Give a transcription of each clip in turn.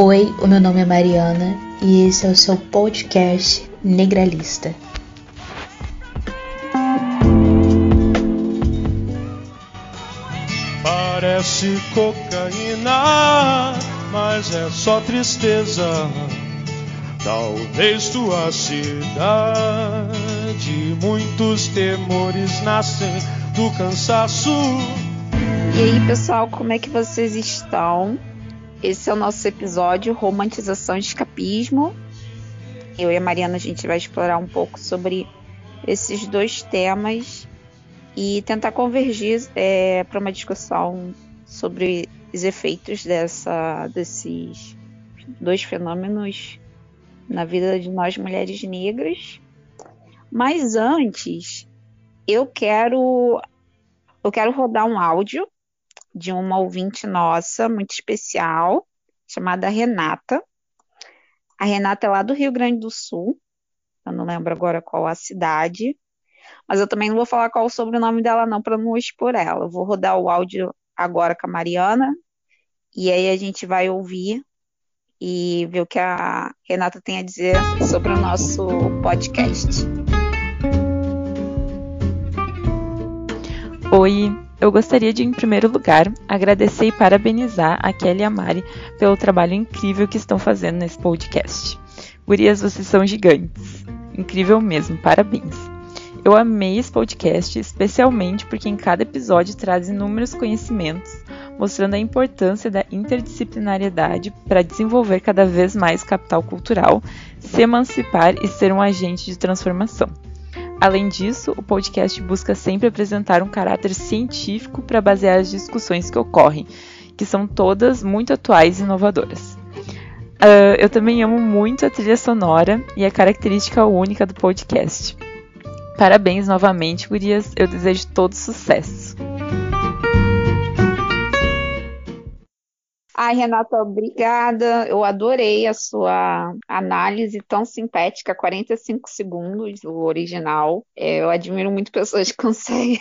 Oi, o meu nome é Mariana e esse é o seu podcast Negralista. Parece cocaína, mas é só tristeza. Talvez tua cidade, muitos temores nascem do cansaço. E aí, pessoal, como é que vocês estão? Esse é o nosso episódio Romantização e Escapismo. Eu e a Mariana a gente vai explorar um pouco sobre esses dois temas e tentar convergir é, para uma discussão sobre os efeitos dessa, desses dois fenômenos na vida de nós mulheres negras. Mas antes, eu quero eu quero rodar um áudio de uma ouvinte nossa, muito especial, chamada Renata. A Renata é lá do Rio Grande do Sul, eu não lembro agora qual a cidade, mas eu também não vou falar qual o sobrenome dela não, para não expor ela. Eu vou rodar o áudio agora com a Mariana, e aí a gente vai ouvir e ver o que a Renata tem a dizer sobre o nosso podcast. Oi, eu gostaria de, em primeiro lugar, agradecer e parabenizar a Kelly e a Mari pelo trabalho incrível que estão fazendo nesse podcast. Gurias, vocês são gigantes. Incrível mesmo, parabéns. Eu amei esse podcast, especialmente porque em cada episódio traz inúmeros conhecimentos, mostrando a importância da interdisciplinariedade para desenvolver cada vez mais capital cultural, se emancipar e ser um agente de transformação. Além disso, o podcast busca sempre apresentar um caráter científico para basear as discussões que ocorrem, que são todas muito atuais e inovadoras. Uh, eu também amo muito a trilha sonora e a característica única do podcast. Parabéns novamente, Gurias. Eu desejo todo sucesso. Ai, Renata, obrigada. Eu adorei a sua análise tão sintética, 45 segundos, o original. É, eu admiro muito pessoas que conseguem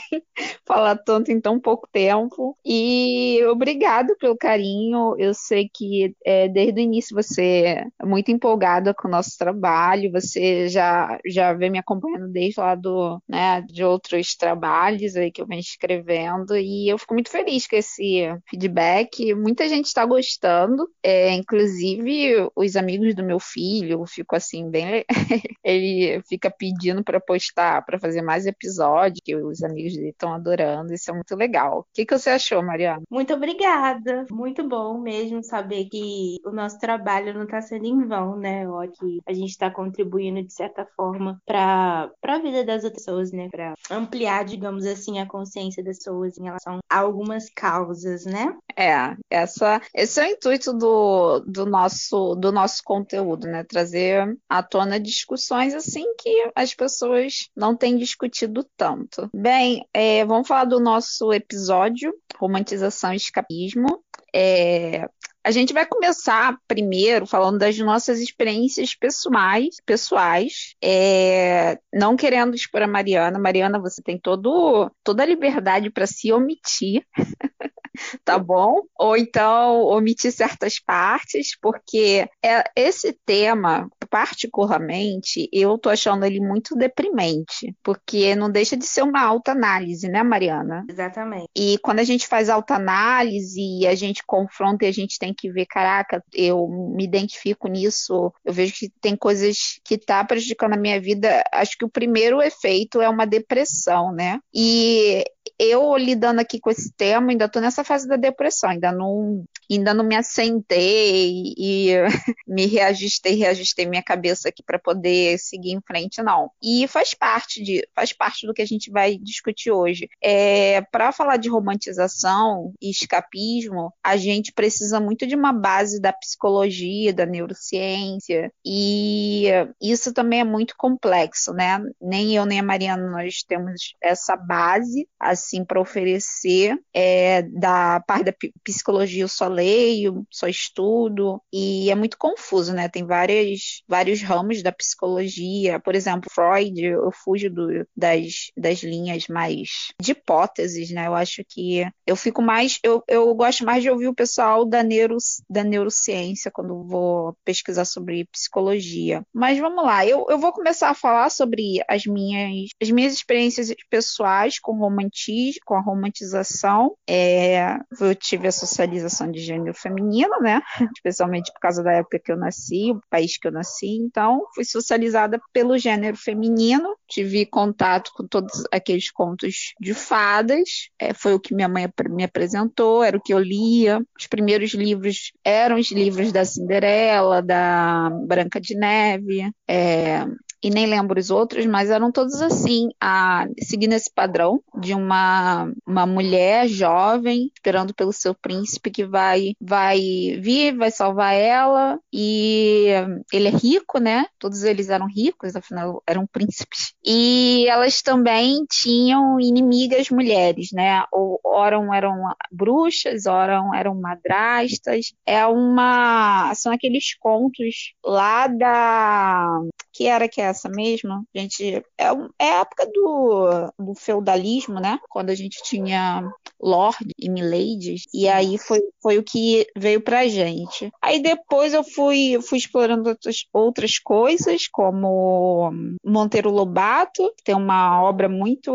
falar tanto em tão pouco tempo. E obrigado pelo carinho. Eu sei que é, desde o início você é muito empolgada com o nosso trabalho. Você já, já vem me acompanhando desde lá do, né, de outros trabalhos aí que eu venho escrevendo. E eu fico muito feliz com esse feedback. Muita gente está gostando. É, inclusive, os amigos do meu filho ficam assim, bem. ele fica pedindo para postar, para fazer mais episódios, que os amigos dele estão adorando. Isso é muito legal. O que, que você achou, Mariana? Muito obrigada. Muito bom mesmo saber que o nosso trabalho não está sendo em vão, né? Ó, que a gente está contribuindo de certa forma para a vida das outras pessoas, né? Para ampliar, digamos assim, a consciência das pessoas em relação a algumas causas, né? É, essa, esse é o intuito do, do, nosso, do nosso conteúdo, né? Trazer à tona discussões assim que as pessoas não têm discutido tanto. Bem, é, vamos falar do nosso episódio, Romantização e Escapismo. É, a gente vai começar primeiro falando das nossas experiências pessoais, pessoais é, não querendo expor a Mariana. Mariana, você tem todo, toda a liberdade para se omitir. tá bom? Ou então omitir certas partes, porque é, esse tema, particularmente, eu tô achando ele muito deprimente, porque não deixa de ser uma autoanálise, né, Mariana? Exatamente. E quando a gente faz autoanálise e a gente confronta e a gente tem que ver, caraca, eu me identifico nisso, eu vejo que tem coisas que tá prejudicando a minha vida, acho que o primeiro efeito é uma depressão, né? E eu lidando aqui com esse tema, ainda tô nessa fase da depressão, ainda não, ainda não me assentei e me reajustei, reajustei minha cabeça aqui para poder seguir em frente, não. E faz parte de, faz parte do que a gente vai discutir hoje. É, para falar de romantização e escapismo, a gente precisa muito de uma base da psicologia, da neurociência, e isso também é muito complexo, né? Nem eu nem a Mariana nós temos essa base assim para oferecer é, da parte da psicologia eu só leio, só estudo e é muito confuso, né? Tem várias, vários ramos da psicologia. Por exemplo, Freud, eu fujo do, das, das linhas mais de hipóteses, né? Eu acho que eu fico mais, eu, eu gosto mais de ouvir o pessoal da, neuro, da neurociência quando vou pesquisar sobre psicologia. Mas vamos lá, eu, eu vou começar a falar sobre as minhas, as minhas experiências pessoais com romantismo, com a romantização. É, eu tive a socialização de gênero feminino, né? Especialmente por causa da época que eu nasci, o país que eu nasci. Então, fui socializada pelo gênero feminino. Tive contato com todos aqueles contos de fadas. É, foi o que minha mãe me apresentou, era o que eu lia. Os primeiros livros eram os livros da Cinderela, da Branca de Neve. É, e nem lembro os outros, mas eram todos assim, a, seguindo esse padrão de uma, uma mulher jovem esperando pelo seu príncipe que vai vai vir, vai salvar ela e ele é rico, né? Todos eles eram ricos, afinal eram príncipes. E elas também tinham inimigas mulheres, né? Ou oram eram bruxas, oram eram madrastas. É uma são aqueles contos lá da que era que é essa mesmo? Gente, é, é a época do, do feudalismo, né? Quando a gente tinha lord e miladies, e aí foi, foi o que veio pra gente. Aí depois eu fui, fui explorando outras, outras coisas, como Monteiro Lobato, que tem uma obra muito,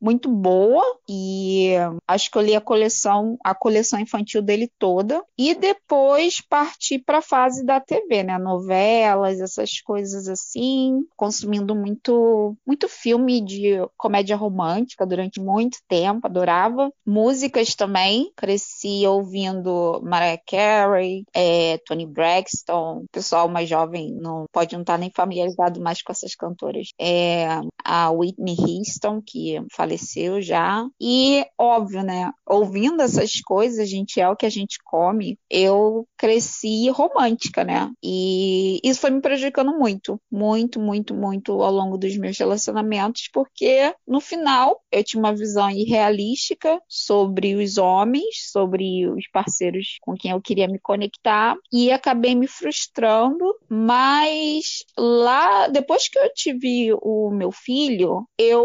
muito boa, e acho que eu li a coleção, a coleção infantil dele toda, e depois parti para a fase da TV, né? Novelas, essas coisas assim, consumindo muito, muito filme de comédia romântica durante muito tempo, adorava. Músicas também, cresci ouvindo Mariah Carey, é, Tony Braxton, o pessoal mais jovem não pode não estar tá nem familiarizado mais com essas cantoras. É, a Whitney Houston, que faleceu já. E, óbvio, né, ouvindo essas coisas, a gente é o que a gente come, eu cresci romântica, né? E isso foi me prejudicando muito, muito, muito, muito ao longo dos meus relacionamentos, porque no final eu tinha uma visão irrealística sobre os homens, sobre os parceiros com quem eu queria me conectar e acabei me frustrando, mas lá depois que eu tive o meu filho, eu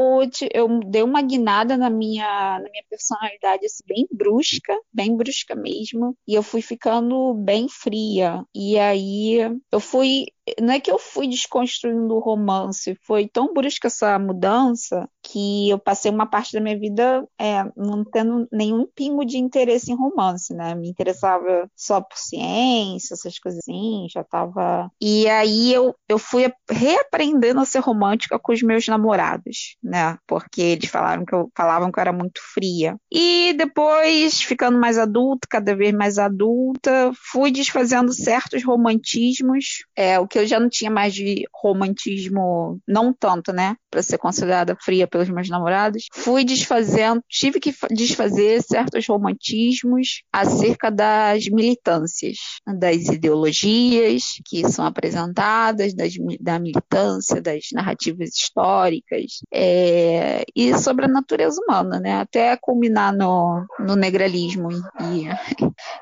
eu dei uma guinada na minha na minha personalidade assim, bem brusca, bem brusca mesmo, e eu fui ficando bem fria. E aí eu fui não é que eu fui desconstruindo o romance, foi tão brusca essa mudança que eu passei uma parte da minha vida é, não tendo nenhum pingo de interesse em romance, né? Me interessava só por ciência, essas coisas assim, já tava. E aí eu, eu fui reaprendendo a ser romântica com os meus namorados, né? Porque eles falaram que eu falavam que eu era muito fria. E depois, ficando mais adulta, cada vez mais adulta, fui desfazendo certos romantismos, é, o que eu já não tinha mais de romantismo, não tanto, né? Para ser considerada fria pelos meus namorados. Fui desfazendo, tive que desfazer certos romantismos acerca das militâncias, das ideologias que são apresentadas, das, da militância, das narrativas históricas é, e sobre a natureza humana, né? Até culminar no, no negralismo e,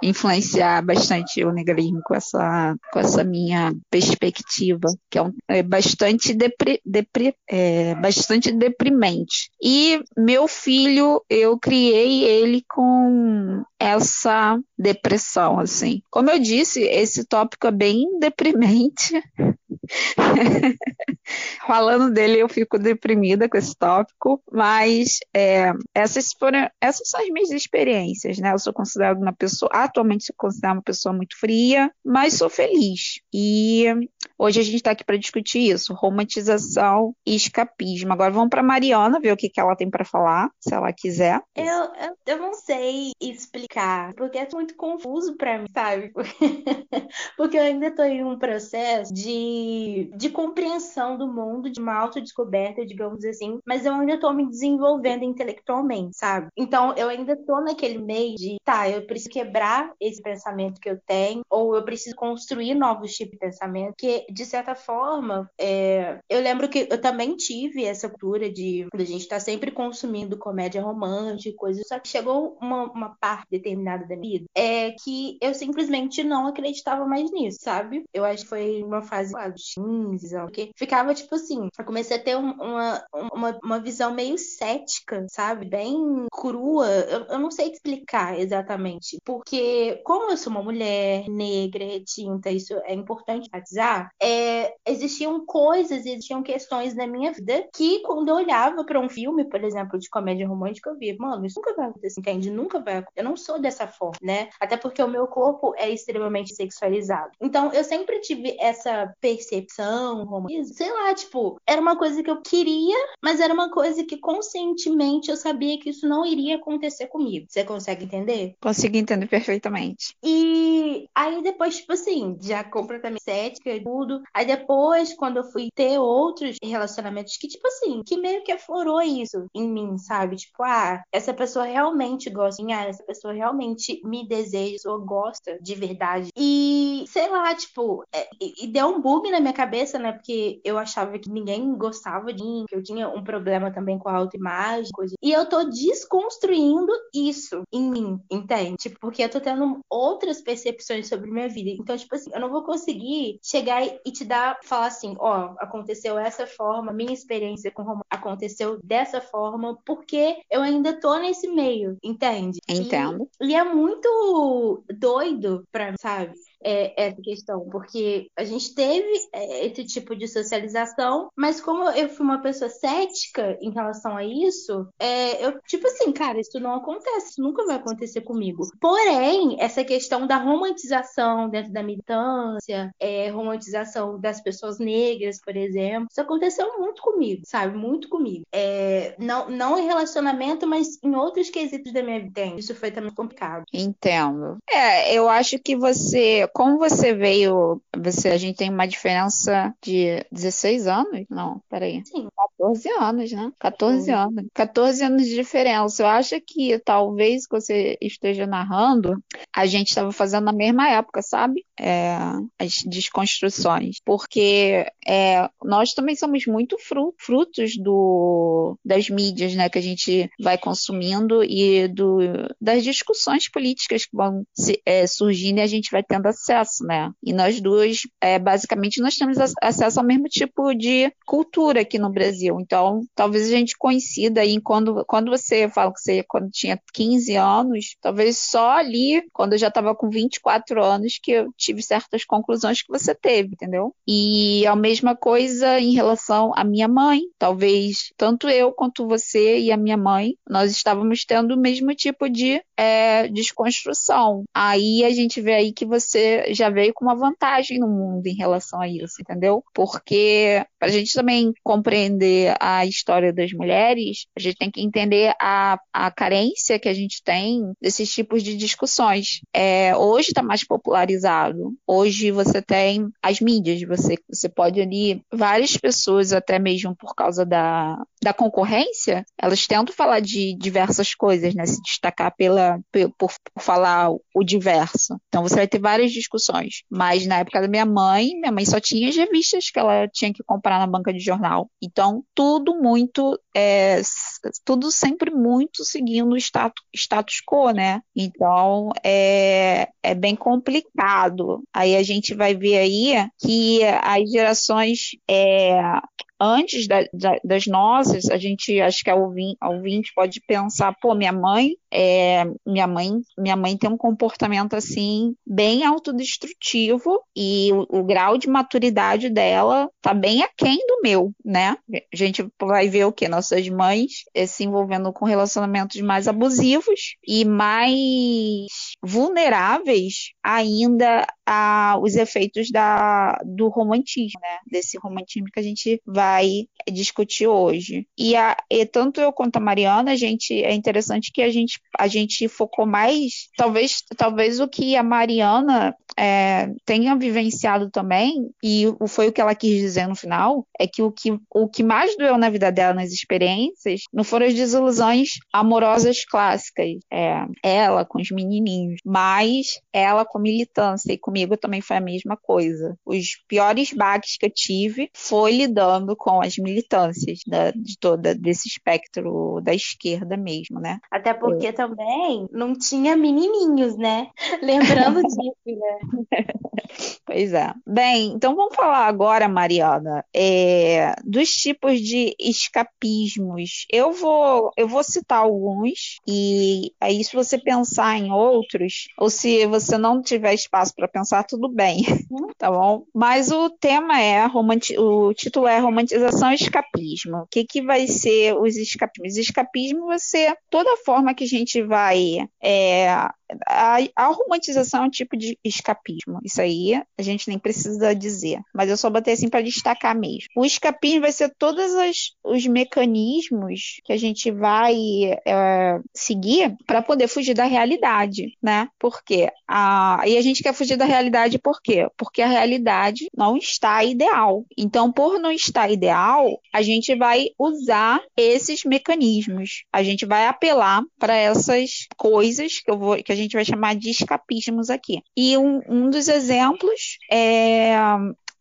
e influenciar bastante o negralismo com essa, com essa minha perspectiva que é, um, é bastante, depri, é, bastante deprimente. E meu filho, eu criei ele com essa depressão, assim. Como eu disse, esse tópico é bem deprimente. Falando dele, eu fico deprimida com esse tópico, mas é, essas foram, essas são as minhas experiências, né? Eu sou considerada uma pessoa, atualmente sou considerada uma pessoa muito fria, mas sou feliz. E hoje a gente está aqui para discutir isso, romantização e escapismo. Agora vamos para Mariana ver o que, que ela tem para falar, se ela quiser. Eu, eu, eu não sei explicar, porque é muito confuso para mim, sabe? porque eu ainda estou em um processo de, de compreensão do mundo, de uma autodescoberta, digamos assim, mas eu ainda tô me desenvolvendo intelectualmente, sabe? Então eu ainda tô naquele meio de, tá, eu preciso quebrar esse pensamento que eu tenho, ou eu preciso construir novos tipos de pensamento, que de certa forma, é... eu lembro que eu também tive essa cultura de, a gente tá sempre consumindo comédia romântica, coisas, só que chegou uma, uma parte determinada da minha vida, é que eu simplesmente não acreditava mais nisso, sabe? Eu acho que foi uma fase lá, dos 15 anos, que ficava tipo assim, eu comecei a ter uma, uma, uma visão meio cética, sabe? Bem crua. Eu, eu não sei explicar exatamente. Porque, como eu sou uma mulher negra, retinta, isso é importante enfatizar, é, existiam coisas, existiam questões na minha vida que, quando eu olhava para um filme, por exemplo, de comédia romântica, eu via, mano, isso nunca vai acontecer, entende? Nunca vai acontecer. Eu não sou dessa forma, né? Até porque o meu corpo é extremamente sexualizado. Então, eu sempre tive essa percepção, sei lá, tipo, era uma coisa que eu queria, mas era uma coisa que conscientemente eu sabia que isso não iria acontecer comigo. Você consegue entender? Consigo entender perfeitamente. E aí depois, tipo assim, já completamente cética e tudo. Aí depois, quando eu fui ter outros relacionamentos que, tipo assim, que meio que aflorou isso em mim, sabe? Tipo, ah, essa pessoa realmente gosta, ah, essa pessoa realmente me deseja ou gosta de verdade. E, sei lá, tipo, é, e deu um bug na minha cabeça, né? Porque eu achava que ninguém gostava de mim, que eu tinha um problema também com a autoimagem, coisa. E eu tô desconstruindo isso em mim, entende? Tipo, porque eu tô tendo outras percepções sobre minha vida. Então, tipo assim, eu não vou conseguir chegar e te dar, falar assim, ó, oh, aconteceu essa forma, minha experiência com romance aconteceu dessa forma, porque eu ainda tô nesse meio, entende? Entendo. E, e é muito doido pra mim, sabe? É, essa questão, porque a gente teve é, esse tipo de socialização, mas como eu fui uma pessoa cética em relação a isso, é, eu, tipo assim, cara, isso não acontece, isso nunca vai acontecer comigo. Porém, essa questão da romantização dentro da militância, é, romantização das pessoas negras, por exemplo, isso aconteceu muito comigo, sabe? Muito comigo. É, não, não em relacionamento, mas em outros quesitos da minha vida. Isso foi também complicado. Entendo. É, eu acho que você como você veio, você, a gente tem uma diferença de 16 anos? Não, peraí. Sim. 14 anos, né? 14 anos. 14 anos de diferença. Eu acho que talvez que você esteja narrando, a gente estava fazendo na mesma época, sabe? É, as desconstruções. Porque é, nós também somos muito frutos do, das mídias, né? Que a gente vai consumindo e do, das discussões políticas que vão se, é, surgindo e a gente vai tendo acesso, né? E nós duas, é, basicamente, nós temos acesso ao mesmo tipo de cultura aqui no Brasil. Então, talvez a gente coincida aí quando, quando você fala que você quando tinha 15 anos, talvez só ali, quando eu já estava com 24 anos, que eu tive certas conclusões que você teve, entendeu? E a mesma coisa em relação à minha mãe. Talvez tanto eu quanto você e a minha mãe, nós estávamos tendo o mesmo tipo de é, desconstrução. Aí a gente vê aí que você já veio com uma vantagem no mundo em relação a isso, entendeu? Porque para a gente também compreender a história das mulheres, a gente tem que entender a, a carência que a gente tem desses tipos de discussões. É, hoje está mais popularizado. Hoje você tem as mídias, você, você pode ali, várias pessoas, até mesmo por causa da, da concorrência, elas tentam falar de diversas coisas, né? Se destacar pela, por, por falar o diverso. Então você vai ter várias discussões. Mas na época da minha mãe, minha mãe só tinha as revistas que ela tinha que comprar na banca de jornal. Então, tudo muito, é, tudo sempre muito seguindo o status, status quo, né? Então, é, é bem complicado. Aí a gente vai ver aí que as gerações é, antes da, da, das nossas, a gente, acho que a ouvinte, a ouvinte pode pensar, pô, minha mãe, é, minha mãe, minha mãe tem um comportamento assim bem autodestrutivo e o, o, grau de maturidade dela tá bem aquém do meu, né? A gente vai ver o que nossas mães é, se envolvendo com relacionamentos mais abusivos e mais vulneráveis ainda aos efeitos da, do romantismo, né? Desse romantismo que a gente vai discutir hoje. E, a, e tanto eu quanto a Mariana, a gente é interessante que a gente a gente focou mais, talvez talvez o que a Mariana é, tenha vivenciado também, e foi o que ela quis dizer no final, é que o que, o que mais doeu na vida dela, nas experiências, não foram as desilusões amorosas clássicas, é, ela com os menininhos, mas ela com militância, e comigo também foi a mesma coisa. Os piores baques que eu tive foi lidando com as militâncias da, de toda desse espectro da esquerda mesmo, né? Até porque é. também não tinha menininhos, né? Lembrando disso, né? Pois é. Bem, então vamos falar agora, Mariana, é, dos tipos de escapismos. Eu vou, eu vou citar alguns e aí se você pensar em outros, ou se você não tiver espaço para pensar, tudo bem, tá bom? Mas o tema é o título é romantização e escapismo. O que que vai ser os escapismos? Escapismo vai ser toda forma que a gente vai é, a, a, romantização é um tipo de escapismo. Isso aí a gente nem precisa dizer. Mas eu só botei assim para destacar mesmo. O escapismo vai ser todos os mecanismos que a gente vai é, seguir para poder fugir da realidade, né? Porque a, e a gente quer fugir da realidade por quê? Porque a realidade não está ideal. Então, por não estar ideal, a gente vai usar esses mecanismos. A gente vai apelar para essas coisas que eu vou que a gente vai chamar de escapismos aqui. E um, um dos exemplos é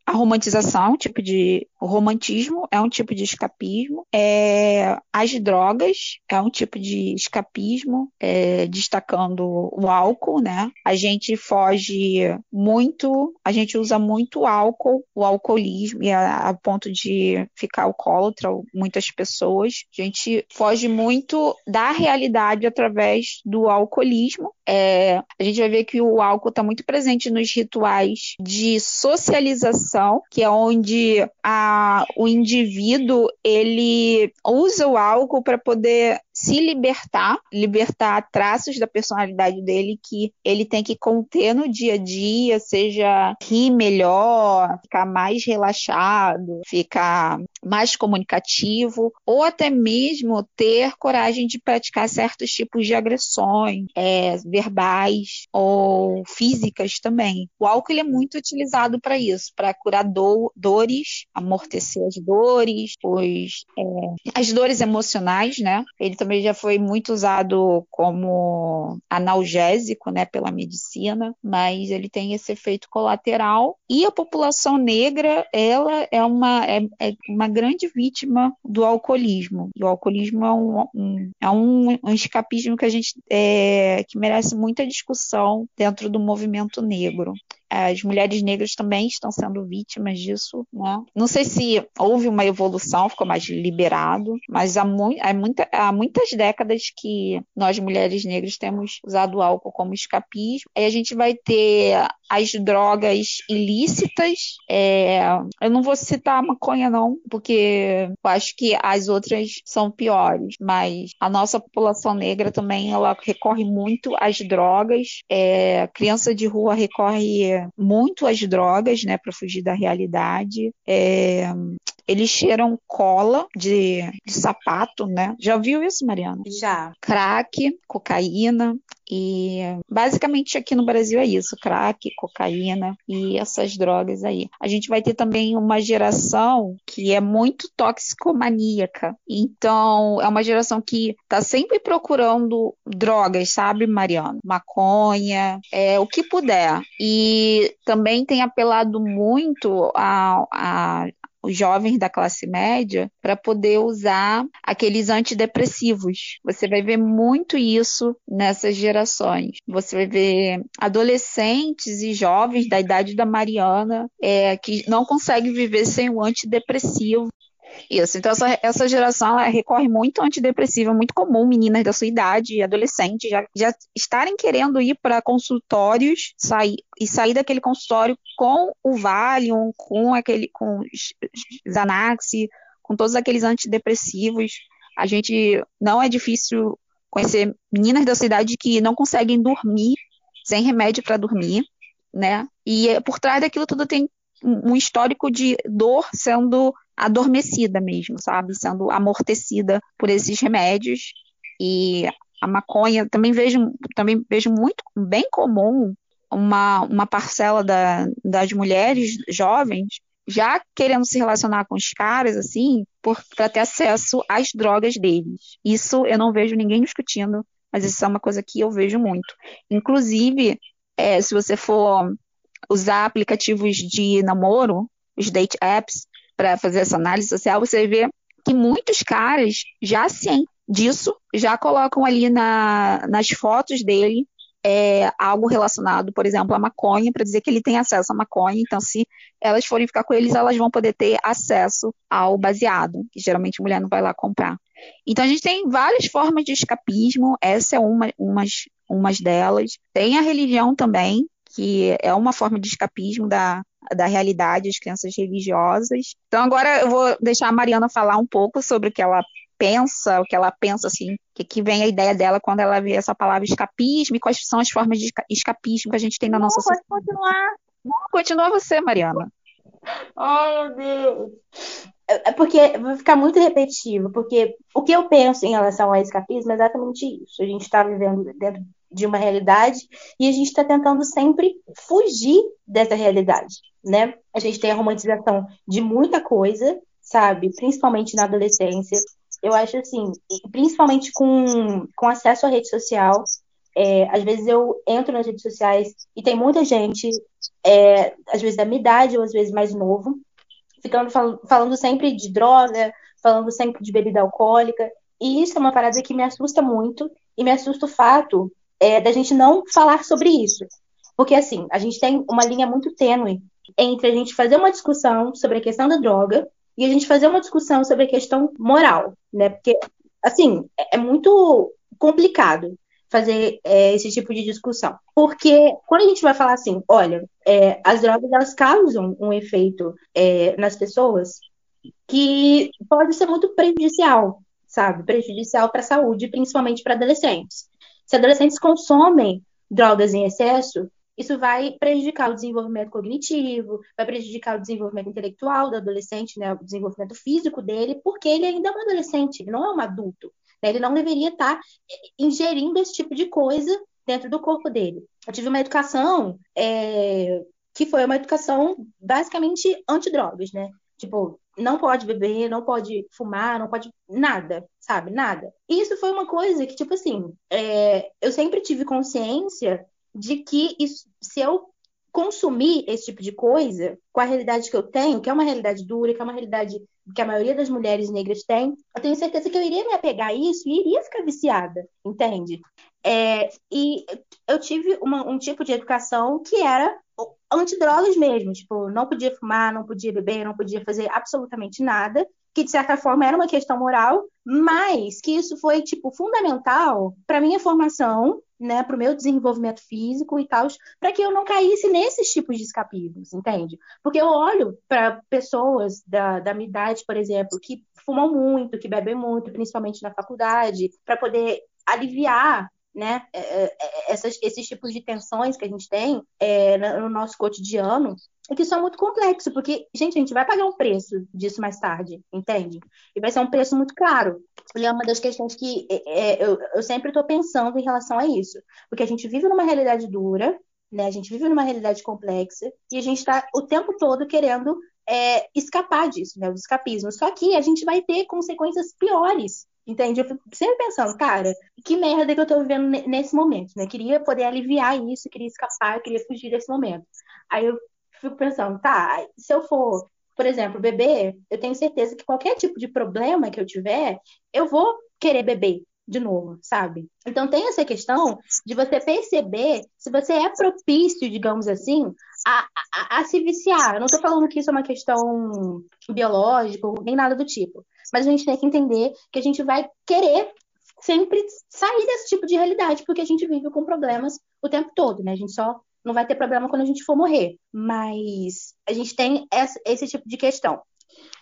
a romantização, um tipo de o romantismo é um tipo de escapismo, é, as drogas é um tipo de escapismo, é, destacando o álcool, né? A gente foge muito, a gente usa muito álcool, o alcoolismo, e a, a ponto de ficar alcoólatra, muitas pessoas. A gente foge muito da realidade através do alcoolismo. É, a gente vai ver que o álcool está muito presente nos rituais de socialização, que é onde a o indivíduo ele usa o álcool para poder se libertar, libertar traços da personalidade dele que ele tem que conter no dia a dia, seja rir melhor, ficar mais relaxado, ficar mais comunicativo, ou até mesmo ter coragem de praticar certos tipos de agressões, é, verbais ou físicas também. O álcool é muito utilizado para isso, para curar do, dores, amortecer as dores, é, as dores emocionais, né? Ele também já foi muito usado como analgésico, né, pela medicina, mas ele tem esse efeito colateral. E a população negra, ela é uma, é, é uma grande vítima do alcoolismo. O alcoolismo é um, um é um, um, escapismo que a gente é, que merece muita discussão dentro do movimento negro as mulheres negras também estão sendo vítimas disso, né? Não sei se houve uma evolução, ficou mais liberado, mas há, mu há, muita, há muitas décadas que nós mulheres negras temos usado álcool como escapismo. Aí a gente vai ter as drogas ilícitas. É... eu não vou citar a maconha, não, porque eu acho que as outras são piores, mas a nossa população negra também ela recorre muito às drogas. É... criança de rua recorre muito às drogas, né, para fugir da realidade. É, eles cheiram cola de, de, sapato, né? Já viu isso, Mariana? Já. Crack, cocaína. E basicamente aqui no Brasil é isso: crack, cocaína e essas drogas aí. A gente vai ter também uma geração que é muito toxicomaníaca. Então, é uma geração que está sempre procurando drogas, sabe, Mariana? Maconha, é, o que puder. E também tem apelado muito a, a, os jovens da classe média para poder usar aqueles antidepressivos. Você vai ver muito isso nessas gerações. Você vai ver adolescentes e jovens da idade da Mariana é, que não conseguem viver sem o antidepressivo isso, então essa, essa geração recorre muito ao antidepressivo, é muito comum meninas da sua idade, adolescentes, já, já estarem querendo ir para consultórios sair, e sair daquele consultório com o Valium, com aquele com Xanax, com todos aqueles antidepressivos. A gente não é difícil conhecer meninas da sua idade que não conseguem dormir sem remédio para dormir, né? E por trás daquilo tudo tem um histórico de dor sendo adormecida mesmo, sabe? Sendo amortecida por esses remédios. E a maconha também vejo, também vejo muito bem comum uma, uma parcela da, das mulheres jovens já querendo se relacionar com os caras, assim, para ter acesso às drogas deles. Isso eu não vejo ninguém discutindo, mas isso é uma coisa que eu vejo muito. Inclusive, é, se você for usar aplicativos de namoro, os date apps, para fazer essa análise social, você vê que muitos caras já sim disso já colocam ali na, nas fotos dele é, algo relacionado, por exemplo, à maconha, para dizer que ele tem acesso à maconha. Então, se elas forem ficar com eles, elas vão poder ter acesso ao baseado, que geralmente a mulher não vai lá comprar. Então, a gente tem várias formas de escapismo, essa é uma umas, umas delas. Tem a religião também, que é uma forma de escapismo da, da realidade, as crenças religiosas. Então, agora eu vou deixar a Mariana falar um pouco sobre o que ela pensa, o que ela pensa, assim, que, que vem a ideia dela quando ela vê essa palavra escapismo e quais são as formas de escapismo que a gente tem na Não, nossa pode sociedade. continuar. Não, continua você, Mariana. Oh, meu Deus. É é porque vai ficar muito repetitivo, porque o que eu penso em relação ao escapismo é exatamente isso. A gente está vivendo dentro de uma realidade e a gente está tentando sempre fugir dessa realidade, né? A gente tem a romantização de muita coisa, sabe? Principalmente na adolescência. Eu acho assim, principalmente com, com acesso à rede social, é, às vezes eu entro nas redes sociais e tem muita gente, é, às vezes da minha idade ou às vezes mais novo, ficando fal- falando sempre de droga, falando sempre de bebida alcoólica. E isso é uma parada que me assusta muito e me assusta o fato é, da gente não falar sobre isso. Porque assim, a gente tem uma linha muito tênue entre a gente fazer uma discussão sobre a questão da droga e a gente fazer uma discussão sobre a questão moral, né? Porque assim, é é muito complicado fazer é, esse tipo de discussão. Porque quando a gente vai falar assim, olha, é, as drogas elas causam um efeito é, nas pessoas que pode ser muito prejudicial, sabe? Prejudicial para a saúde, principalmente para adolescentes. Se adolescentes consomem drogas em excesso, isso vai prejudicar o desenvolvimento cognitivo, vai prejudicar o desenvolvimento intelectual do adolescente, né? O desenvolvimento físico dele, porque ele ainda é um adolescente, ele não é um adulto. né? Ele não deveria estar ingerindo esse tipo de coisa dentro do corpo dele. Eu tive uma educação é, que foi uma educação basicamente antidrogas, né? Tipo, não pode beber, não pode fumar, não pode nada, sabe? Nada. E isso foi uma coisa que, tipo assim, é, eu sempre tive consciência de que isso- se eu consumir esse tipo de coisa, com a realidade que eu tenho, que é uma realidade dura, que é uma realidade que a maioria das mulheres negras tem, eu tenho certeza que eu iria me apegar a isso e iria ficar viciada, entende? É, e eu tive uma- um tipo de educação que era antidrogas mesmo, tipo, não podia fumar, não podia beber, não podia fazer absolutamente nada, que de certa forma era uma questão moral, mas que isso foi tipo fundamental para minha formação, né, para o meu desenvolvimento físico e tal, para que eu não caísse nesses tipos de escapismos, entende? Porque eu olho para pessoas da, da minha idade, por exemplo, que fumam muito, que bebem muito, principalmente na faculdade, para poder aliviar né, é, é, essas, esses tipos de tensões que a gente tem é, no no nosso cotidiano, e que são muito complexos, porque, gente, a gente vai pagar um preço disso mais tarde, entende? E vai ser um preço muito caro. E é uma das questões que é, é, eu, eu sempre estou pensando em relação a isso, porque a gente vive numa realidade dura, né? A gente vive numa realidade complexa, e a gente está o tempo todo querendo é, escapar disso, né? O escapismo. Só que a gente vai ter consequências piores Entende? Eu fico sempre pensando, cara, que merda que eu tô vivendo ne- nesse momento, né? Queria poder aliviar isso, queria escapar, queria fugir desse momento. Aí eu fico pensando, tá, se eu for, por exemplo, beber, eu tenho certeza que qualquer tipo de problema que eu tiver, eu vou querer beber de novo, sabe? Então tem essa questão de você perceber se você é propício, digamos assim, a, a, a se viciar. Eu não tô falando que isso é uma questão biológica, nem nada do tipo. Mas a gente tem que entender que a gente vai querer sempre sair desse tipo de realidade, porque a gente vive com problemas o tempo todo, né? A gente só não vai ter problema quando a gente for morrer. Mas a gente tem esse tipo de questão.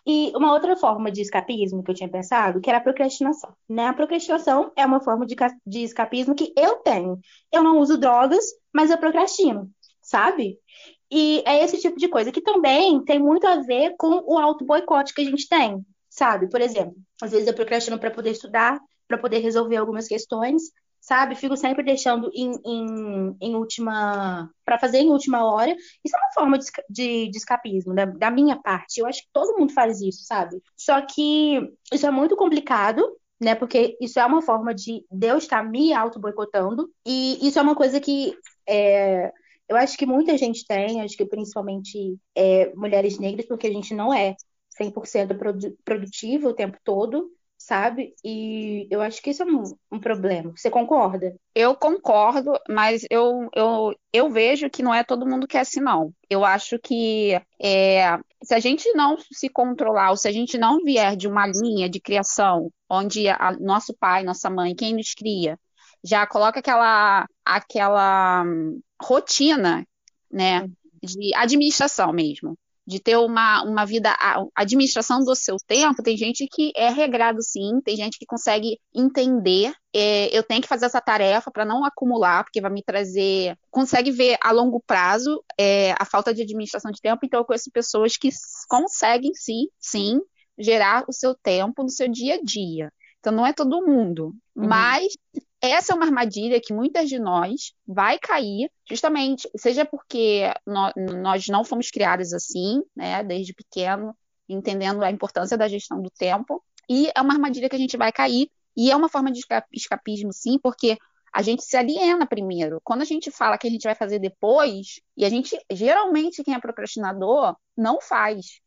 E uma outra forma de escapismo que eu tinha pensado, que era a procrastinação. Né? A procrastinação é uma forma de, de escapismo que eu tenho. Eu não uso drogas, mas eu procrastino, sabe? E é esse tipo de coisa que também tem muito a ver com o auto-boicote que a gente tem, sabe? Por exemplo, às vezes eu procrastino para poder estudar, para poder resolver algumas questões, sabe? Fico sempre deixando em, em, em última. para fazer em última hora. Isso é uma forma de, de, de escapismo, da, da minha parte. Eu acho que todo mundo faz isso, sabe? Só que isso é muito complicado, né? Porque isso é uma forma de Deus estar me auto-boicotando. E isso é uma coisa que é, eu acho que muita gente tem, acho que principalmente é, mulheres negras, porque a gente não é 100% produ produtivo o tempo todo sabe? E eu acho que isso é um, um, problema. Você concorda? Eu concordo, mas eu, eu, eu vejo que não é todo mundo que é assim, não. Eu acho que é, se a gente não se controlar, ou se a gente não vier de uma linha de criação onde a, nosso pai, nossa mãe, quem nos cria, já coloca aquela, aquela rotina, né, de administração mesmo de ter uma, uma vida, a administração do seu tempo, tem gente que é regrado sim, tem gente que consegue entender, é, eu tenho que fazer essa tarefa para não acumular, porque vai me trazer, consegue ver a longo prazo é, a falta de administração de tempo, então eu conheço pessoas que conseguem sim, sim, gerar o seu tempo no seu dia a dia. Então não é todo mundo, uhum. mas essa é uma armadilha que muitas de nós vai cair, justamente, seja porque nós não fomos criadas assim, né, desde pequeno, entendendo a importância da gestão do tempo, e é uma armadilha que a gente vai cair, e é uma forma de escapismo, sim, porque a gente se aliena primeiro. Quando a gente fala que a gente vai fazer depois, e a gente, geralmente, quem é procrastinador, não faz,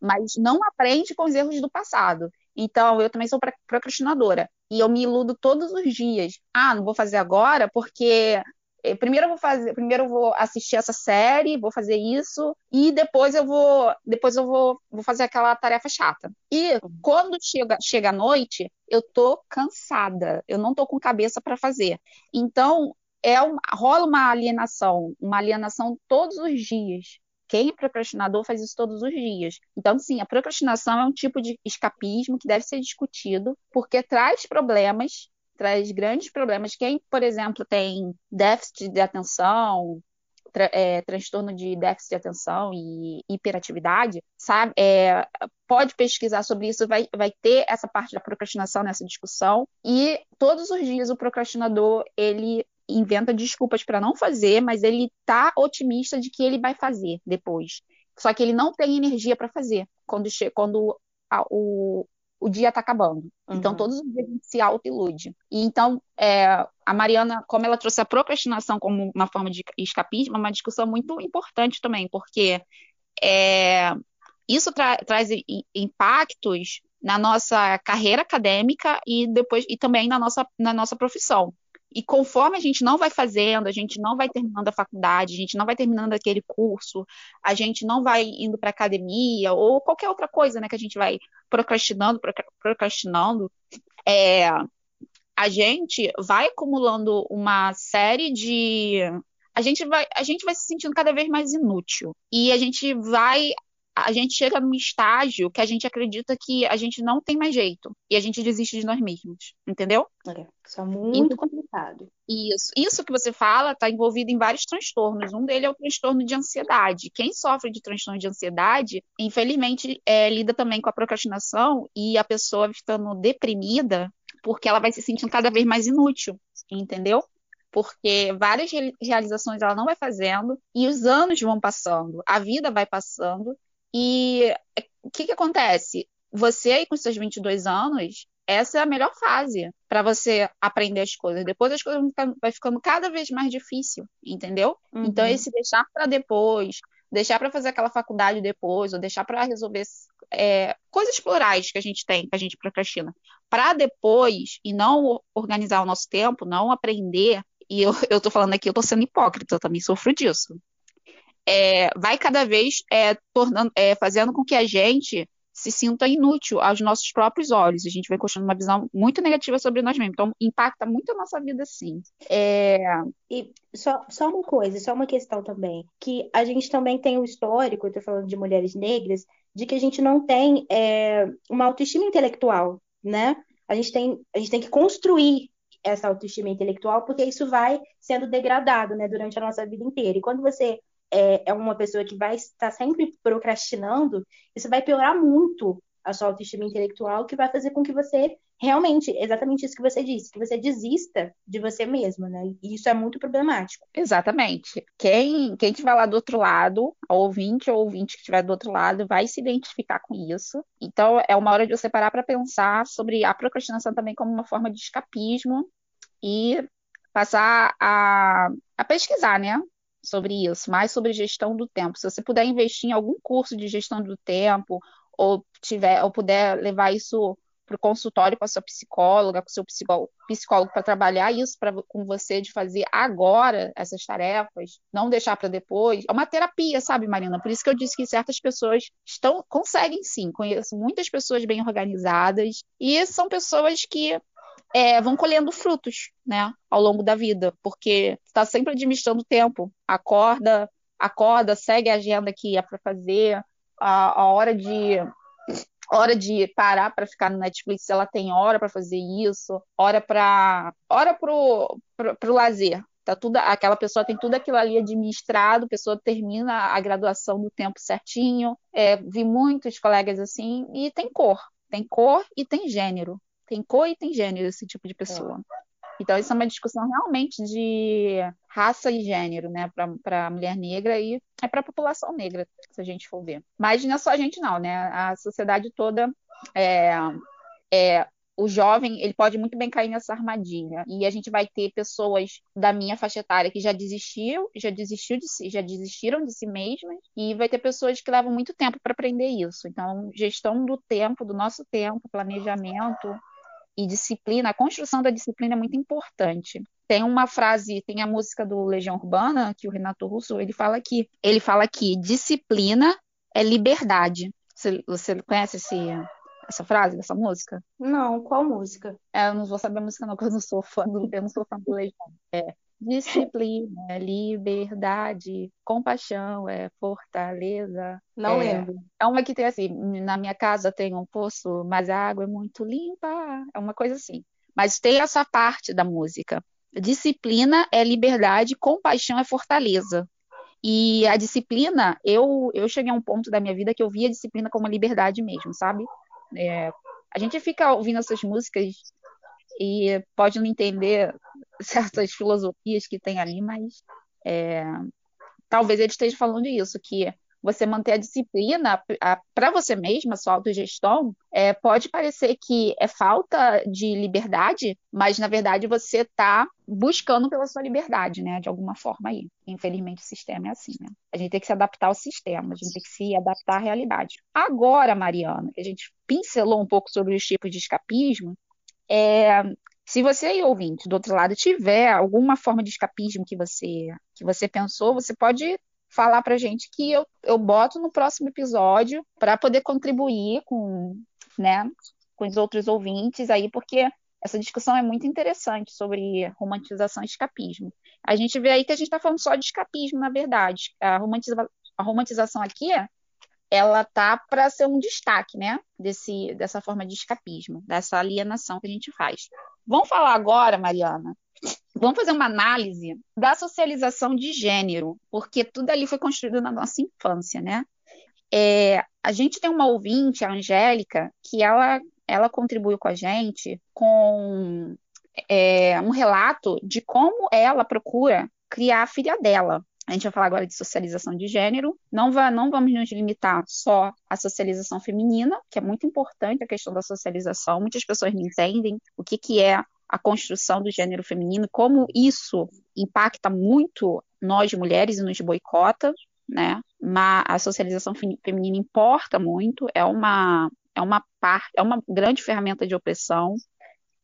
mas não aprende com os erros do passado. Então, eu também sou procrastinadora. E eu me iludo todos os dias. Ah, não vou fazer agora porque eh, primeiro eu vou fazer, primeiro eu vou assistir essa série, vou fazer isso e depois eu vou, depois eu vou, vou fazer aquela tarefa chata. E quando chega, chega a noite, eu tô cansada, eu não tô com cabeça para fazer. Então, é um, rola uma alienação, uma alienação todos os dias. Quem é procrastinador faz isso todos os dias. Então, sim, a procrastinação é um tipo de escapismo que deve ser discutido, porque traz problemas, traz grandes problemas. Quem, por exemplo, tem déficit de atenção, tra é, transtorno de déficit de atenção e hiperatividade, sabe, é, pode pesquisar sobre isso, vai, vai ter essa parte da procrastinação nessa discussão. E todos os dias o procrastinador ele inventa desculpas para não fazer, mas ele tá otimista de que ele vai fazer depois. Só que ele não tem energia para fazer quando, quando a, o, o dia está acabando. Então, uhum. Então, todos os dias a gente se auto-ilude. E então, é, a Mariana, como ela trouxe a procrastinação como uma forma de escapismo, é uma discussão muito importante também, porque é, isso tra traz impactos na nossa carreira acadêmica e depois e também na nossa, na nossa profissão. E conforme a gente não vai fazendo, a gente não vai terminando a faculdade, a gente não vai terminando aquele curso, a gente não vai indo para academia ou qualquer outra coisa, né, que a gente vai procrastinando, procrastinando, é, a gente vai acumulando uma série de a gente vai a gente vai se sentindo cada vez mais inútil. E a gente vai a gente chega num estágio que a gente acredita que a gente não tem mais jeito e a gente desiste de nós mesmos, entendeu? É, isso é muito então, complicado. Isso, isso que você fala está envolvido em vários transtornos. Um deles é o transtorno de ansiedade. Quem sofre de transtorno de ansiedade, infelizmente, é, lida também com a procrastinação e a pessoa ficando deprimida porque ela vai se sentindo cada vez mais inútil, entendeu? porque várias realizações ela não vai fazendo e os anos vão passando, a vida vai passando e o que, que acontece? Você aí com seus 22 anos, essa é a melhor fase para você aprender as coisas. Depois as coisas vão ficando, vai ficando cada vez mais difícil, entendeu? Uhum. Então esse deixar para depois, deixar para fazer aquela faculdade depois, ou deixar para resolver é, coisas plurais que a gente tem, que a gente procrastina, para depois e não organizar o nosso tempo, não aprender. E eu, eu tô falando aqui, eu tô sendo hipócrita, eu também sofro disso é, vai cada vez é, tornando, é, fazendo com que a gente se sinta inútil aos nossos próprios olhos. A gente vai construindo uma visão muito negativa sobre nós mesmos. Então, impacta muito a nossa vida, sim. É... E só, só uma coisa, só uma questão também, que a gente também tem o um histórico, eu estou falando de mulheres negras, de que a gente não tem é, uma autoestima intelectual, né? A gente, tem, a gente tem que construir essa autoestima intelectual, porque isso vai sendo degradado, né, durante a nossa vida inteira. E quando você é, é uma pessoa que vai estar sempre procrastinando, isso vai piorar muito a sua autoestima intelectual, que vai fazer com que você realmente, exatamente isso que você disse, que você desista de você mesma, né? E isso é muito problemático. Exatamente. Quem, quem estiver lá do outro lado, a ouvinte ou ouvinte que estiver do outro lado, vai se identificar com isso. Então, é uma hora de você parar para pensar sobre a procrastinação também como uma forma de escapismo e passar a, a pesquisar, né? Sobre isso, mais sobre gestão do tempo. Se você puder investir em algum curso de gestão do tempo, ou tiver, ou puder levar isso para o consultório com a sua psicóloga, com o seu psicólogo, para trabalhar isso pra, com você, de fazer agora essas tarefas, não deixar para depois. É uma terapia, sabe, Marina? Por isso que eu disse que certas pessoas estão conseguem sim. Conheço muitas pessoas bem organizadas e são pessoas que é, vão colhendo frutos, né, ao longo da vida, porque está sempre administrando tempo. Acorda, acorda, segue a agenda que é para fazer, a, a hora de hora de parar para ficar no Netflix, ela tem hora para fazer isso, hora para hora pro, pro, pro lazer. Tá tudo, aquela pessoa tem tudo aquilo ali administrado, a pessoa termina a graduação no tempo certinho. É, vi muitos colegas assim, e tem cor, tem cor e tem gênero. Tem cor e tem gênero esse tipo de pessoa. É. Então, isso é uma discussão realmente de raça e gênero, né, para a mulher negra e é para a população negra, se a gente for ver. Mas não é só a gente, não, né? A sociedade toda é, é o jovem ele pode muito bem cair nessa armadilha e a gente vai ter pessoas da minha faixa etária que já desistiu, já desistiu de si, já desistiram de si mesmas e vai ter pessoas que levam muito tempo para aprender isso. Então, gestão do tempo, do nosso tempo, planejamento e disciplina, a construção da disciplina é muito importante. Tem uma frase, tem a música do Legião Urbana, que o Renato Russo, ele fala que ele fala que disciplina é liberdade. Você, você conhece esse, essa frase dessa música? Não, qual música? É, eu não vou saber a música não, porque eu não sou fã do, eu não sou fã do Legião. É, Disciplina, é liberdade, compaixão, é fortaleza. Não é, lembro. É uma que tem assim, na minha casa tem um poço, mas a água é muito limpa. É uma coisa assim. Mas tem essa parte da música. Disciplina é liberdade, compaixão é fortaleza. E a disciplina, eu, eu cheguei a um ponto da minha vida que eu via a disciplina como liberdade mesmo, sabe? É, a gente fica ouvindo essas músicas e pode não entender certas filosofias que tem ali, mas é, talvez ele esteja falando isso, que você manter a disciplina para você mesma, sua autogestão, é, pode parecer que é falta de liberdade, mas na verdade você está buscando pela sua liberdade, né? De alguma forma aí. Infelizmente o sistema é assim, né? A gente tem que se adaptar ao sistema, a gente tem que se adaptar à realidade. Agora, Mariana, que a gente pincelou um pouco sobre os tipos de escapismo, é, se você aí, ouvinte, do outro lado, tiver alguma forma de escapismo que você, que você pensou, você pode falar pra gente que eu, eu boto no próximo episódio para poder contribuir com, né, com os outros ouvintes aí, porque essa discussão é muito interessante sobre romantização e escapismo. A gente vê aí que a gente está falando só de escapismo, na verdade. A, romantiza a romantização aqui é ela tá para ser um destaque, né, desse, dessa forma de escapismo, dessa alienação que a gente faz. Vamos falar agora, Mariana, vamos fazer uma análise da socialização de gênero, porque tudo ali foi construído na nossa infância, né? É, a gente tem uma ouvinte, a Angélica, que ela, ela contribuiu com a gente com é, um relato de como ela procura criar a filha dela. A gente vai falar agora de socialização de gênero. Não, não vamos nos limitar só à socialização feminina, que é muito importante a questão da socialização. Muitas pessoas não entendem o que, que é a construção do gênero feminino, como isso impacta muito nós mulheres e nos boicota, né? Mas a socialização feminina importa muito, é uma é uma parte, é uma grande ferramenta de opressão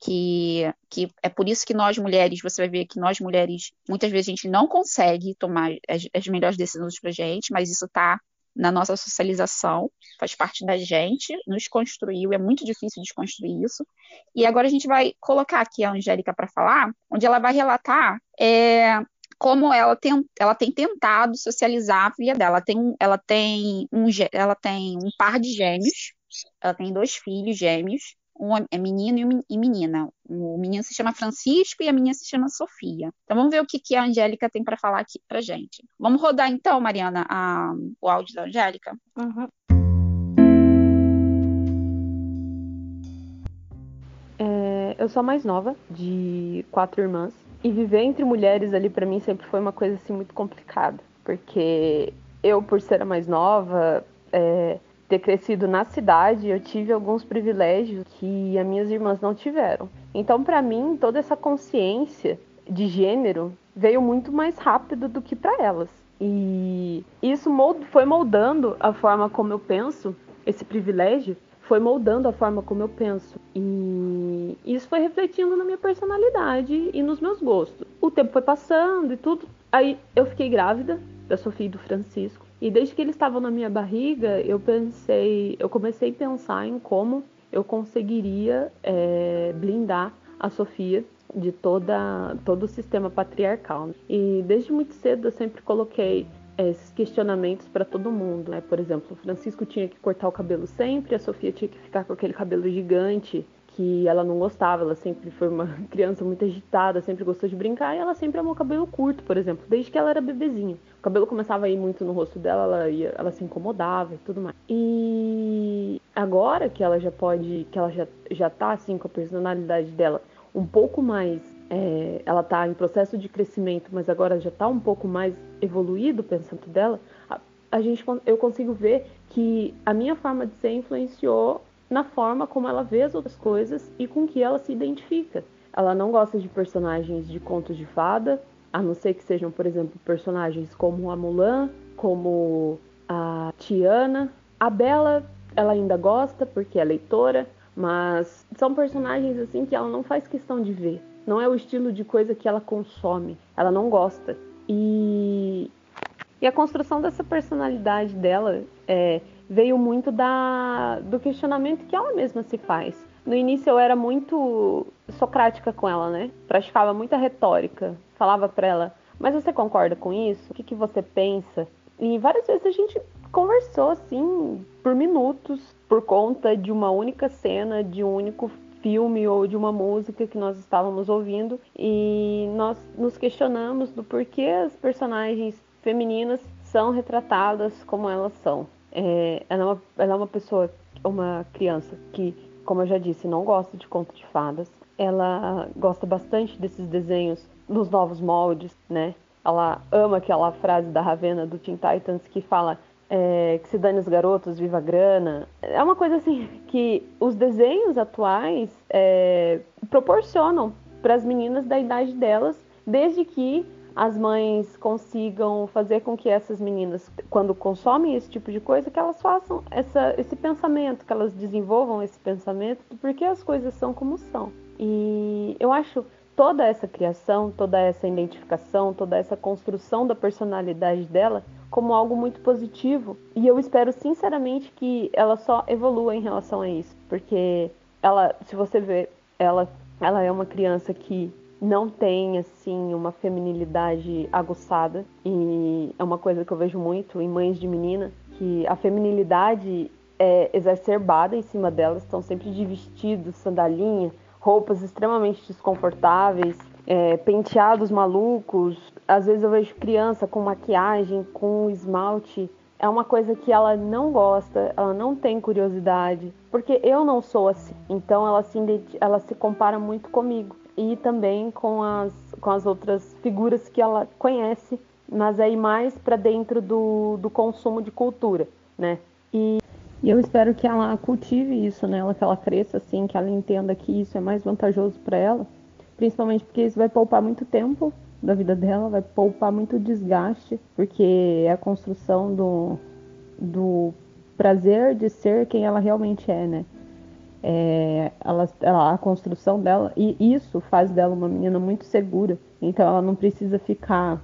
que, que é por isso que nós mulheres, você vai ver que nós mulheres, muitas vezes a gente não consegue tomar as, as melhores decisões para gente, mas isso está na nossa socialização, faz parte da gente, nos construiu, é muito difícil desconstruir isso. E agora a gente vai colocar aqui a Angélica para falar, onde ela vai relatar é, como ela tem, ela tem tentado socializar a filha dela. Ela tem, ela tem, um, ela tem um par de gêmeos, ela tem dois filhos gêmeos, um é menino e menina. O menino se chama Francisco e a menina se chama Sofia. Então vamos ver o que, que a Angélica tem para falar aqui para gente. Vamos rodar então, Mariana, a, o áudio da Angélica? Uhum. É, eu sou a mais nova de quatro irmãs. E viver entre mulheres ali para mim sempre foi uma coisa assim muito complicada. Porque eu, por ser a mais nova, é, ter crescido na cidade, eu tive alguns privilégios que as minhas irmãs não tiveram. Então, para mim, toda essa consciência de gênero veio muito mais rápido do que para elas. E isso foi moldando a forma como eu penso, esse privilégio foi moldando a forma como eu penso. E isso foi refletindo na minha personalidade e nos meus gostos. O tempo foi passando e tudo. Aí eu fiquei grávida da Sofia e do Francisco. E desde que eles estavam na minha barriga, eu pensei, eu comecei a pensar em como eu conseguiria é, blindar a Sofia de toda todo o sistema patriarcal. E desde muito cedo eu sempre coloquei esses questionamentos para todo mundo. Né? Por exemplo, o Francisco tinha que cortar o cabelo sempre, a Sofia tinha que ficar com aquele cabelo gigante que ela não gostava, ela sempre foi uma criança muito agitada, sempre gostou de brincar e ela sempre amou cabelo curto, por exemplo, desde que ela era bebezinha. O cabelo começava a ir muito no rosto dela, ela, ia, ela se incomodava e tudo mais. E agora que ela já pode, que ela já, já tá assim com a personalidade dela um pouco mais é, ela está em processo de crescimento, mas agora já está um pouco mais evoluído o pensamento dela, a, a, gente, eu consigo ver que a minha forma de ser influenciou na forma como ela vê as outras coisas e com que ela se identifica. Ela não gosta de personagens de contos de fada, a não ser que sejam, por exemplo, personagens como a Mulan, como a Tiana. A Bela, ela ainda gosta porque é leitora, mas são personagens assim que ela não faz questão de ver. Não é o estilo de coisa que ela consome. Ela não gosta. E, e a construção dessa personalidade dela é, veio muito da, do questionamento que ela mesma se faz. No início eu era muito socrática com ela, né? Praticava muita retórica. Falava para ela, mas você concorda com isso? O que, que você pensa? E várias vezes a gente conversou assim por minutos por conta de uma única cena, de um único filme ou de uma música que nós estávamos ouvindo e nós nos questionamos do porquê as personagens femininas são retratadas como elas são. É, ela, é uma, ela é uma pessoa, uma criança que, como eu já disse, não gosta de conto de fadas. Ela gosta bastante desses desenhos nos novos moldes, né? Ela ama aquela frase da Ravena do Teen Titans que fala é, que se dane os garotos, viva a grana. É uma coisa assim que os desenhos atuais é, proporcionam para as meninas da idade delas, desde que as mães consigam fazer com que essas meninas, quando consomem esse tipo de coisa, que elas façam essa, esse pensamento, que elas desenvolvam esse pensamento do porquê as coisas são como são. E eu acho toda essa criação, toda essa identificação, toda essa construção da personalidade dela como algo muito positivo. E eu espero sinceramente que ela só evolua em relação a isso, porque ela, se você ver, ela, ela é uma criança que não tem assim uma feminilidade aguçada e é uma coisa que eu vejo muito em mães de menina que a feminilidade é exacerbada em cima delas, estão sempre de vestido, sandalinha, roupas extremamente desconfortáveis, é, penteados malucos. Às vezes eu vejo criança com maquiagem, com esmalte. É uma coisa que ela não gosta, ela não tem curiosidade, porque eu não sou assim. Então ela se, ela se compara muito comigo e também com as, com as outras figuras que ela conhece, mas aí mais para dentro do, do consumo de cultura, né? E, eu espero que ela cultive isso nela, que ela cresça assim, que ela entenda que isso é mais vantajoso para ela principalmente porque isso vai poupar muito tempo da vida dela, vai poupar muito desgaste, porque é a construção do, do prazer de ser quem ela realmente é, né? É, ela, ela, a construção dela, e isso faz dela uma menina muito segura, então ela não precisa ficar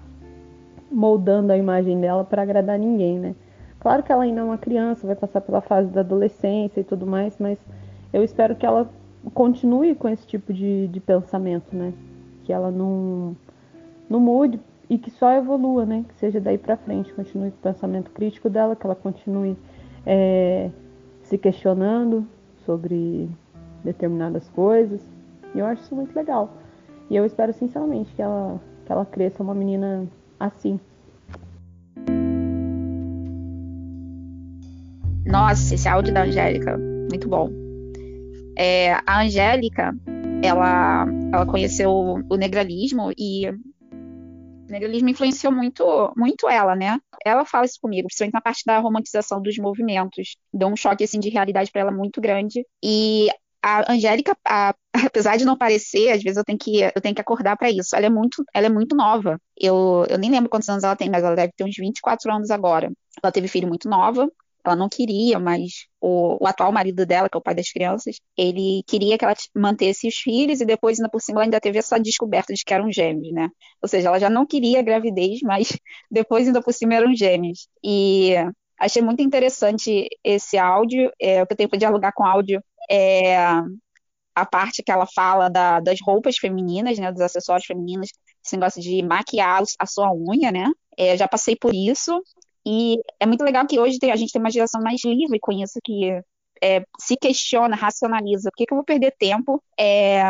moldando a imagem dela para agradar ninguém, né? Claro que ela ainda é uma criança, vai passar pela fase da adolescência e tudo mais, mas eu espero que ela continue com esse tipo de, de pensamento, né? Que ela não, não mude e que só evolua, né? Que seja daí para frente, continue com o pensamento crítico dela, que ela continue é, se questionando sobre determinadas coisas. E eu acho isso muito legal. E eu espero sinceramente que ela, que ela cresça uma menina assim. Nossa, esse áudio da Angélica, muito bom. É, a Angélica, ela, ela conheceu o negralismo e negralismo influenciou muito, muito ela, né? Ela fala isso comigo, principalmente na parte da romantização dos movimentos. Deu um choque assim de realidade para ela muito grande. E a Angélica, a, apesar de não parecer, às vezes eu tenho que, eu tenho que acordar para isso. Ela é muito, ela é muito nova. Eu, eu nem lembro quantos anos ela tem, mas ela deve ter uns 24 anos agora. Ela teve filho muito nova. Ela não queria, mas o, o, atual marido dela, que é o pai das crianças, ele queria que ela mantesse os filhos e depois, ainda por cima, ela ainda teve essa descoberta de que eram gêmeos, né? Ou seja, ela já não queria a gravidez, mas depois, ainda por cima, eram gêmeos. E achei muito interessante esse áudio. É, o que eu tenho para dialogar com áudio é a parte que ela fala da, das roupas femininas, né, dos acessórios femininos, esse negócio de maquiar a sua unha, né? É, já passei por isso e é muito legal que hoje a gente tem uma geração mais livre com isso, que é, se questiona, racionaliza. Por que, que eu vou perder tempo é,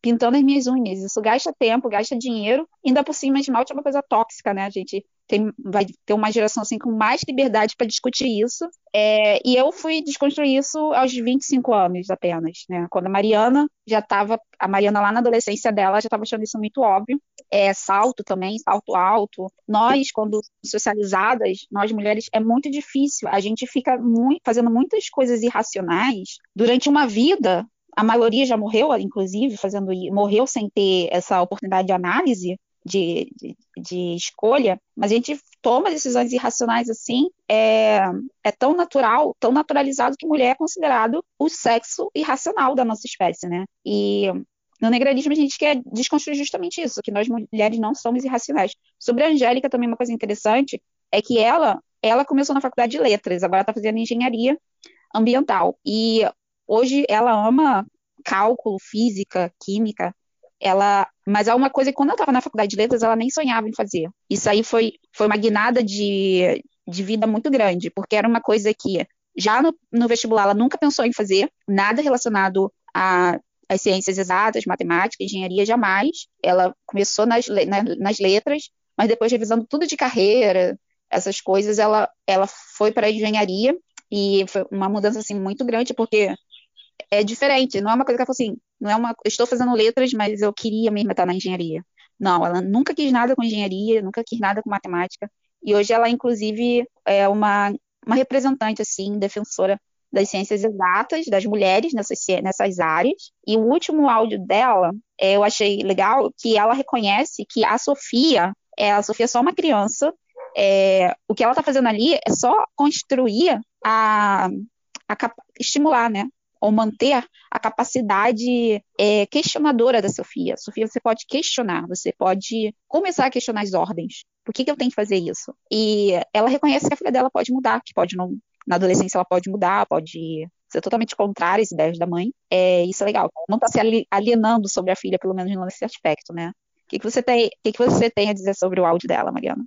pintando as minhas unhas? Isso gasta tempo, gasta dinheiro, ainda por cima esmalte é uma coisa tóxica, né? A gente tem, vai ter uma geração assim com mais liberdade para discutir isso. É, e eu fui desconstruir isso aos 25 anos apenas, né? Quando a Mariana já estava, a Mariana lá na adolescência dela já estava achando isso muito óbvio. É, salto também, salto alto. Nós, quando socializadas, nós mulheres, é muito difícil. A gente fica muito, fazendo muitas coisas irracionais durante uma vida a maioria já morreu, inclusive, fazendo morreu sem ter essa oportunidade de análise, de, de, de, escolha, mas a gente toma decisões irracionais assim, é, é tão natural, tão naturalizado que mulher é considerado o sexo irracional da nossa espécie, né? E no negralismo a gente quer desconstruir justamente isso, que nós mulheres não somos irracionais. Sobre a Angélica também uma coisa interessante é que ela, ela começou na faculdade de letras, agora está fazendo engenharia ambiental e hoje ela ama cálculo, física, química, ela, mas há uma coisa que quando ela estava na faculdade de letras, ela nem sonhava em fazer. Isso aí foi, foi uma guinada de, de vida muito grande, porque era uma coisa que já no, no vestibular ela nunca pensou em fazer, nada relacionado a as ciências exatas, matemática, engenharia, jamais. Ela começou nas, na, nas letras, mas depois revisando tudo de carreira, essas coisas, ela, ela foi para a engenharia e foi uma mudança assim muito grande, porque é diferente, não é uma coisa que ela falou assim, não é uma, estou fazendo letras, mas eu queria mesmo estar na engenharia. Não, ela nunca quis nada com engenharia, nunca quis nada com matemática, e hoje ela, inclusive, é uma, uma representante, assim, defensora das ciências exatas, das mulheres nessas, nessas áreas. E o último áudio dela, é, eu achei legal, que ela reconhece que a Sofia, é, a Sofia é só uma criança, é, o que ela está fazendo ali é só construir a, a estimular, né, ou manter a capacidade é, questionadora da Sofia. Sofia, você pode questionar, você pode começar a questionar as ordens. Por que, que eu tenho que fazer isso? E ela reconhece que a filha dela pode mudar, que pode não, na adolescência ela pode mudar, pode ser totalmente contrária às ideias da mãe. É, isso é legal. Não está se alienando sobre a filha, pelo menos nesse aspecto, né? O que, que, você tem, que, que você tem a dizer sobre o áudio dela, Mariana?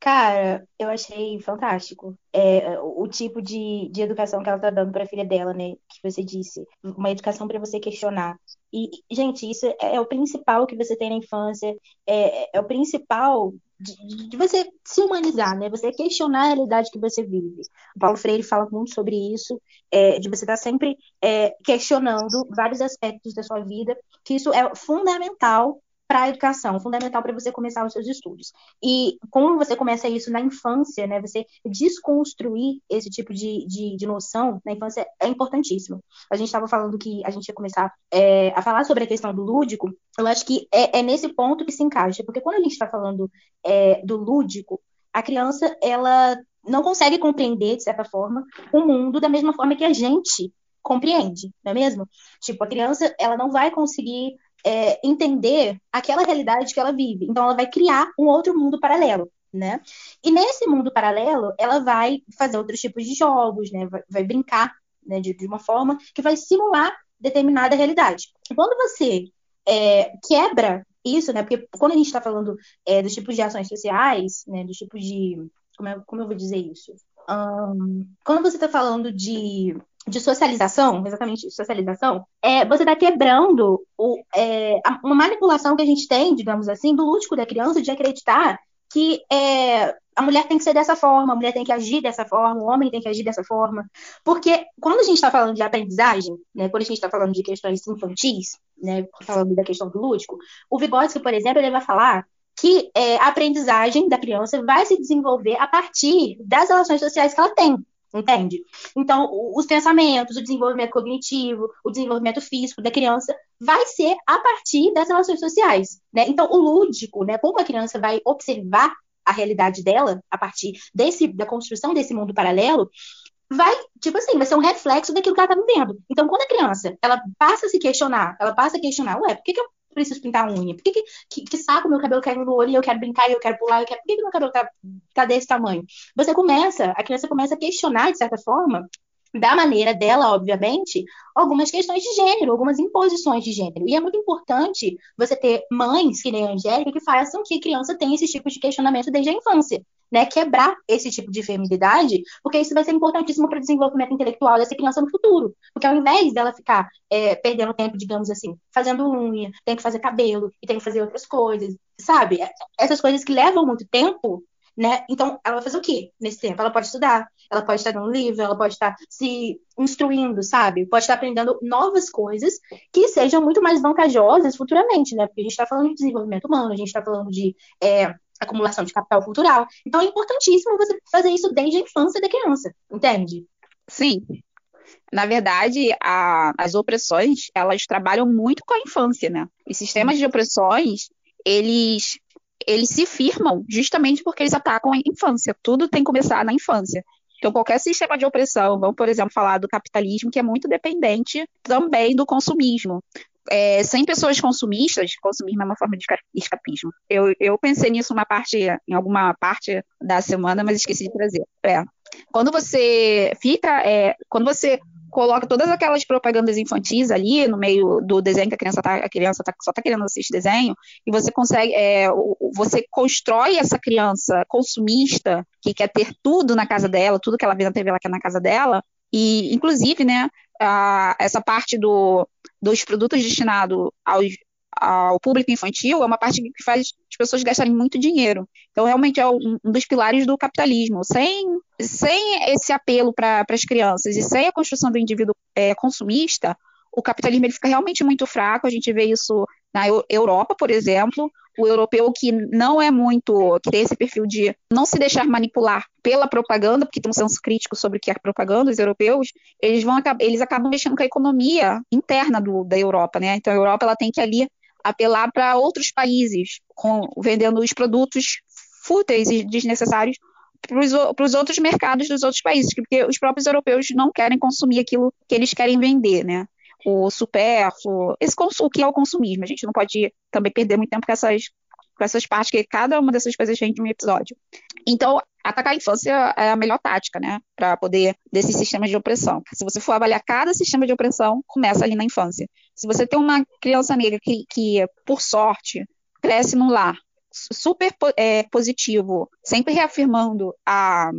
Cara, eu achei fantástico é, o tipo de, de educação que ela tá dando para a filha dela, né? Que você disse, uma educação para você questionar. E, gente, isso é, é, o principal que você tem na infância, é, é, o principal de, de, você se humanizar, né? Você questionar a realidade que você vive. O Paulo Freire fala muito sobre isso, é, de você estar tá sempre é, questionando vários aspectos da sua vida, que isso é fundamental para a educação, fundamental para você começar os seus estudos. E como você começa isso na infância, né, você desconstruir esse tipo de, de, de noção na infância é importantíssimo. A gente estava falando que a gente ia começar é, a falar sobre a questão do lúdico, eu acho que é, é nesse ponto que se encaixa, porque quando a gente está falando é, do lúdico, a criança, ela não consegue compreender, de certa forma, o mundo da mesma forma que a gente compreende, não é mesmo? Tipo, a criança, ela não vai conseguir é, entender aquela realidade que ela vive. Então, ela vai criar um outro mundo paralelo. Né? E nesse mundo paralelo, ela vai fazer outros tipos de jogos, né? vai, vai brincar né? de, de, uma forma que vai simular determinada realidade. Quando você é, quebra isso, né? Porque quando a gente está falando é, dos tipos de ações sociais, né? Dos tipos de. Como, é, como eu vou dizer isso? Um, quando você está falando de de socialização, exatamente socialização, é, você está quebrando o, é, uma manipulação que a gente tem, digamos assim, do lúdico da criança de acreditar que é, a mulher tem que ser dessa forma, a mulher tem que agir dessa forma, o homem tem que agir dessa forma. Porque quando a gente está falando de aprendizagem, né, quando a gente está falando de questões infantis, né, falando da questão do lúdico, o Vygotsky, por exemplo, ele vai falar que é, a aprendizagem da criança vai se desenvolver a partir das relações sociais que ela tem. Entende? Então, os pensamentos, o desenvolvimento cognitivo, o desenvolvimento físico da criança vai ser a partir das relações sociais. Né? Então, o lúdico, né, como a criança vai observar a realidade dela a partir desse, da construção desse mundo paralelo, vai, tipo assim, vai ser um reflexo daquilo que ela está vivendo. Então, quando a criança, ela passa a se questionar, ela passa a questionar, ué, por que, que eu preciso pintar a unha? Por que, que, que, saco meu cabelo caindo no olho e eu quero brincar e eu quero pular? Eu quero... Por que, que meu cabelo tá, tá desse tamanho? Você começa, a criança começa a questionar, de certa forma, da maneira dela, obviamente, algumas questões de gênero, algumas imposições de gênero. E é muito importante você ter mães, que nem a Angélica, que façam que a criança tenha esse tipo de questionamento desde a infância. Né, quebrar esse tipo de feminilidade, porque isso vai ser importantíssimo para o desenvolvimento intelectual dessa criança no futuro. Porque ao invés dela ficar é, perdendo tempo, digamos assim, fazendo unha, tem que fazer cabelo e tem que fazer outras coisas, sabe? Essas coisas que levam muito tempo, né? Então, ela vai fazer o quê nesse tempo? Ela pode estudar, ela pode estar dando livro, ela pode estar se instruindo, sabe? Pode estar aprendendo novas coisas que sejam muito mais vantajosas futuramente, né? Porque a gente está falando de desenvolvimento humano, a gente está falando de é, acumulação de capital cultural. Então, é importantíssimo você fazer isso desde a infância da criança, entende? Sim. Na verdade, a, as opressões, elas trabalham muito com a infância, né? Os sistemas de opressões, eles eles se firmam justamente porque eles atacam a infância. Tudo tem que começar na infância. Então, qualquer sistema de opressão, vamos, por exemplo, falar do capitalismo, que é muito dependente também do consumismo. É, sem pessoas consumistas, consumismo é uma forma de escapismo. Eu, eu pensei nisso uma parte, em alguma parte da semana, mas esqueci de trazer. É. Quando você fica, é, quando você coloca todas aquelas propagandas infantis ali no meio do desenho que a criança tá, a criança tá, só está querendo assistir desenho e você consegue é, você constrói essa criança consumista que quer ter tudo na casa dela tudo que ela vê na TV ela quer na casa dela e inclusive né a, essa parte do, dos produtos destinados ao público infantil é uma parte que faz as pessoas gastarem muito dinheiro. Então, realmente, é um, dos pilares do capitalismo. Sem, sem esse apelo para as crianças e sem a construção do indivíduo é, consumista, o capitalismo ele fica realmente muito fraco. A gente vê isso na Europa, por exemplo. O europeu que não é muito, que tem esse perfil de não se deixar manipular pela propaganda, porque tem um senso crítico sobre o que é propaganda, os europeus, eles vão eles acabam mexendo com a economia interna do, da Europa, né? Então a Europa ela tem que ali apelar para outros países, com, vendendo os produtos fúteis e desnecessários para os outros mercados dos outros países, porque os próprios europeus não querem consumir aquilo que eles querem vender, né? O supérfluo, esse, o que é o consumismo. A gente não pode também perder muito tempo com essas, com essas partes, que cada uma dessas coisas vem de um episódio. Então, atacar a infância é a melhor tática, né? Para poder, desses sistemas de opressão. Se você for avaliar cada sistema de opressão, começa ali na infância. Se você tem uma criança negra que, que por sorte, cresce num lar super é, positivo, sempre reafirmando a,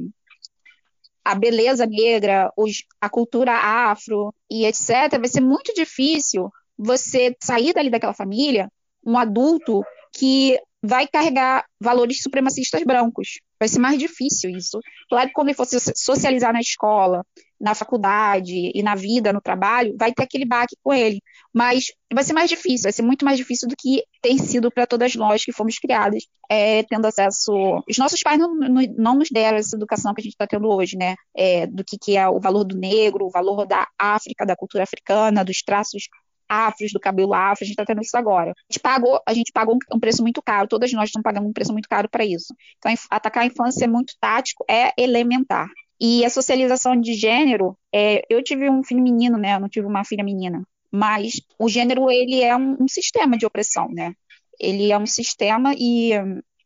a beleza negra, os, a cultura afro e etc., vai ser muito difícil você sair dali daquela família, um adulto que vai carregar valores supremacistas brancos. Vai ser mais difícil isso. Claro que quando ele fosse socializar na escola, na faculdade e na vida, no trabalho, vai ter aquele baque com ele. Mas vai ser mais difícil, vai ser muito mais difícil do que tem sido para todas nós que fomos criadas, é, tendo acesso. Os nossos pais não, não, não, nos deram essa educação que a gente está tendo hoje, né? É, do que, que é o valor do negro, o valor da África, da cultura africana, dos traços afros, do cabelo afro, a gente está tendo isso agora. A gente pagou, a gente pagou um preço muito caro, todas nós estamos pagando um preço muito caro para isso. Então, atacar a infância é muito tático, é elementar. E a socialização de gênero, é, eu tive um filho menino, né? Eu não tive uma filha menina. Mas o gênero, ele é um, um sistema de opressão, né? Ele é um sistema e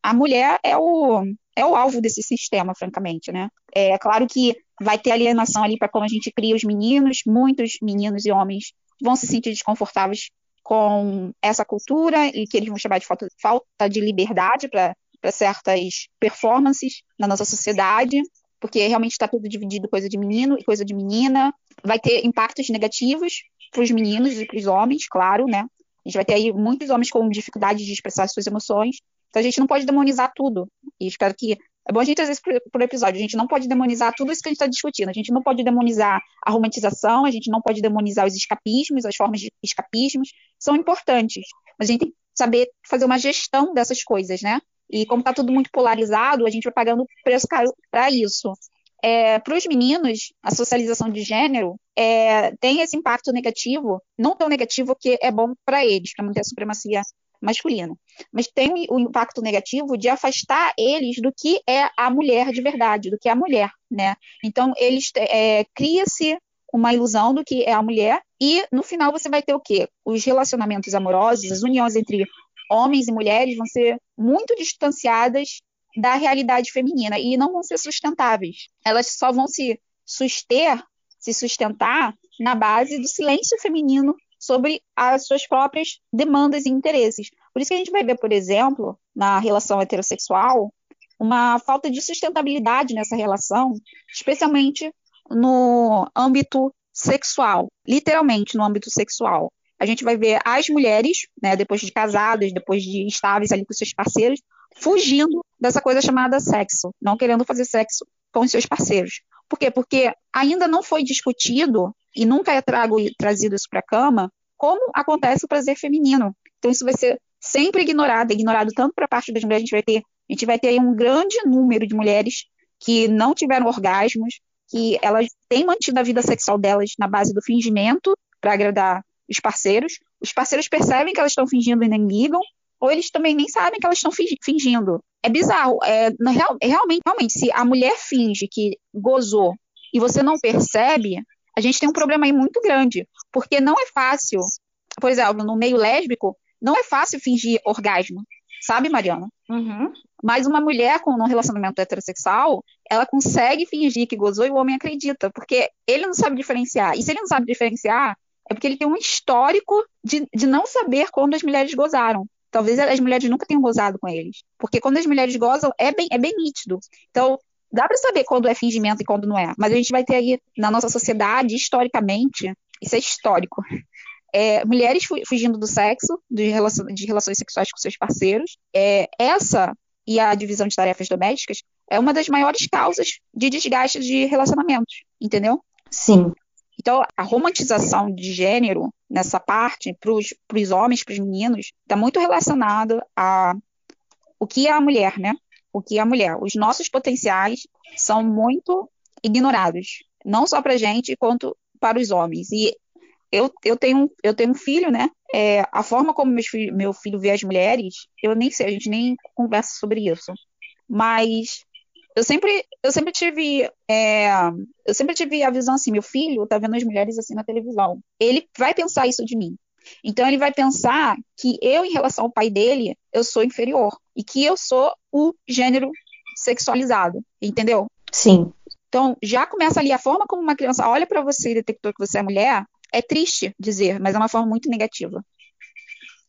a mulher é o, é o alvo desse sistema, francamente, né? É claro que vai ter alienação ali para como a gente cria os meninos, muitos meninos e homens vão se sentir desconfortáveis com essa cultura e que eles vão chamar de falta, falta de liberdade para certas performances na nossa sociedade, porque realmente está tudo dividido coisa de menino e coisa de menina. Vai ter impactos negativos para os meninos e para os homens, claro, né? A gente vai ter aí muitos homens com dificuldade de expressar suas emoções. Então a gente não pode demonizar tudo. E espero que é bom a gente trazer isso por episódio. A gente não pode demonizar tudo isso que a gente está discutindo. A gente não pode demonizar a romantização, a gente não pode demonizar os escapismos, as formas de escapismos. São importantes. Mas a gente tem que saber fazer uma gestão dessas coisas, né? E como está tudo muito polarizado, a gente vai pagando preço caro para isso. É, para os meninos, a socialização de gênero é, tem esse impacto negativo, não tão negativo que é bom para eles, para manter a supremacia masculina. Mas tem o impacto negativo de afastar eles do que é a mulher de verdade, do que é a mulher, né? Então, eles é, cria-se uma ilusão do que é a mulher e no final você vai ter o quê? Os relacionamentos amorosos, as uniões entre homens e mulheres vão ser muito distanciadas da realidade feminina e não vão ser sustentáveis. Elas só vão se suster, se sustentar na base do silêncio feminino sobre as suas próprias demandas e interesses. Por isso que a gente vai ver, por exemplo, na relação heterossexual, uma falta de sustentabilidade nessa relação, especialmente no âmbito sexual, literalmente no âmbito sexual. A gente vai ver as mulheres, né, depois de casadas, depois de estáveis ali com seus parceiros, fugindo dessa coisa chamada sexo, não querendo fazer sexo com seus parceiros. Por quê? Porque ainda não foi discutido e nunca é trago, trazido isso para a cama como acontece o prazer feminino. Então isso vai ser sempre ignorado, ignorado tanto para a parte das mulheres, a gente vai ter, a gente vai ter um grande número de mulheres que não tiveram orgasmos, que elas têm mantido a vida sexual delas na base do fingimento para agradar os parceiros. Os parceiros percebem que elas estão fingindo e nem ligam, ou eles também nem sabem que elas estão fingindo. É bizarro. É, realmente, realmente, se a mulher finge que gozou e você não percebe, a gente tem um problema aí muito grande, porque não é fácil, por exemplo, no meio lésbico, não é fácil fingir orgasmo, sabe, Mariana? Uhum. Mas uma mulher com um relacionamento heterossexual, ela consegue fingir que gozou e o homem acredita, porque ele não sabe diferenciar. E se ele não sabe diferenciar, é porque ele tem um histórico de, de não saber quando as mulheres gozaram. Talvez as mulheres nunca tenham gozado com eles. Porque quando as mulheres gozam, é bem, é bem nítido. Então, dá para saber quando é fingimento e quando não é. Mas a gente vai ter aí, na nossa sociedade, historicamente, isso é histórico, é, mulheres fugindo do sexo, de, relação, de, relações sexuais com seus parceiros. É, essa e a divisão de tarefas domésticas é uma das maiores causas de desgaste de relacionamentos, entendeu? Sim. Então, a romantização de gênero nessa parte, para os homens, para os meninos, está muito relacionado a o que é a mulher, né? O que a mulher. Os nossos potenciais são muito ignorados, não só para gente, quanto para os homens. E eu, eu, tenho, eu tenho um filho, né? É, a forma como meu filho, meu filho vê as mulheres, eu nem sei, a gente nem conversa sobre isso. Mas eu sempre, eu sempre tive, é, eu sempre tive a visão assim, meu filho tá vendo as mulheres assim na televisão. Ele vai pensar isso de mim. Então ele vai pensar que eu, em relação ao pai dele, eu sou inferior e que eu sou o gênero sexualizado, entendeu? Sim. Então já começa ali a forma como uma criança olha para você e detectou que você é mulher, é triste dizer, mas é uma forma muito negativa.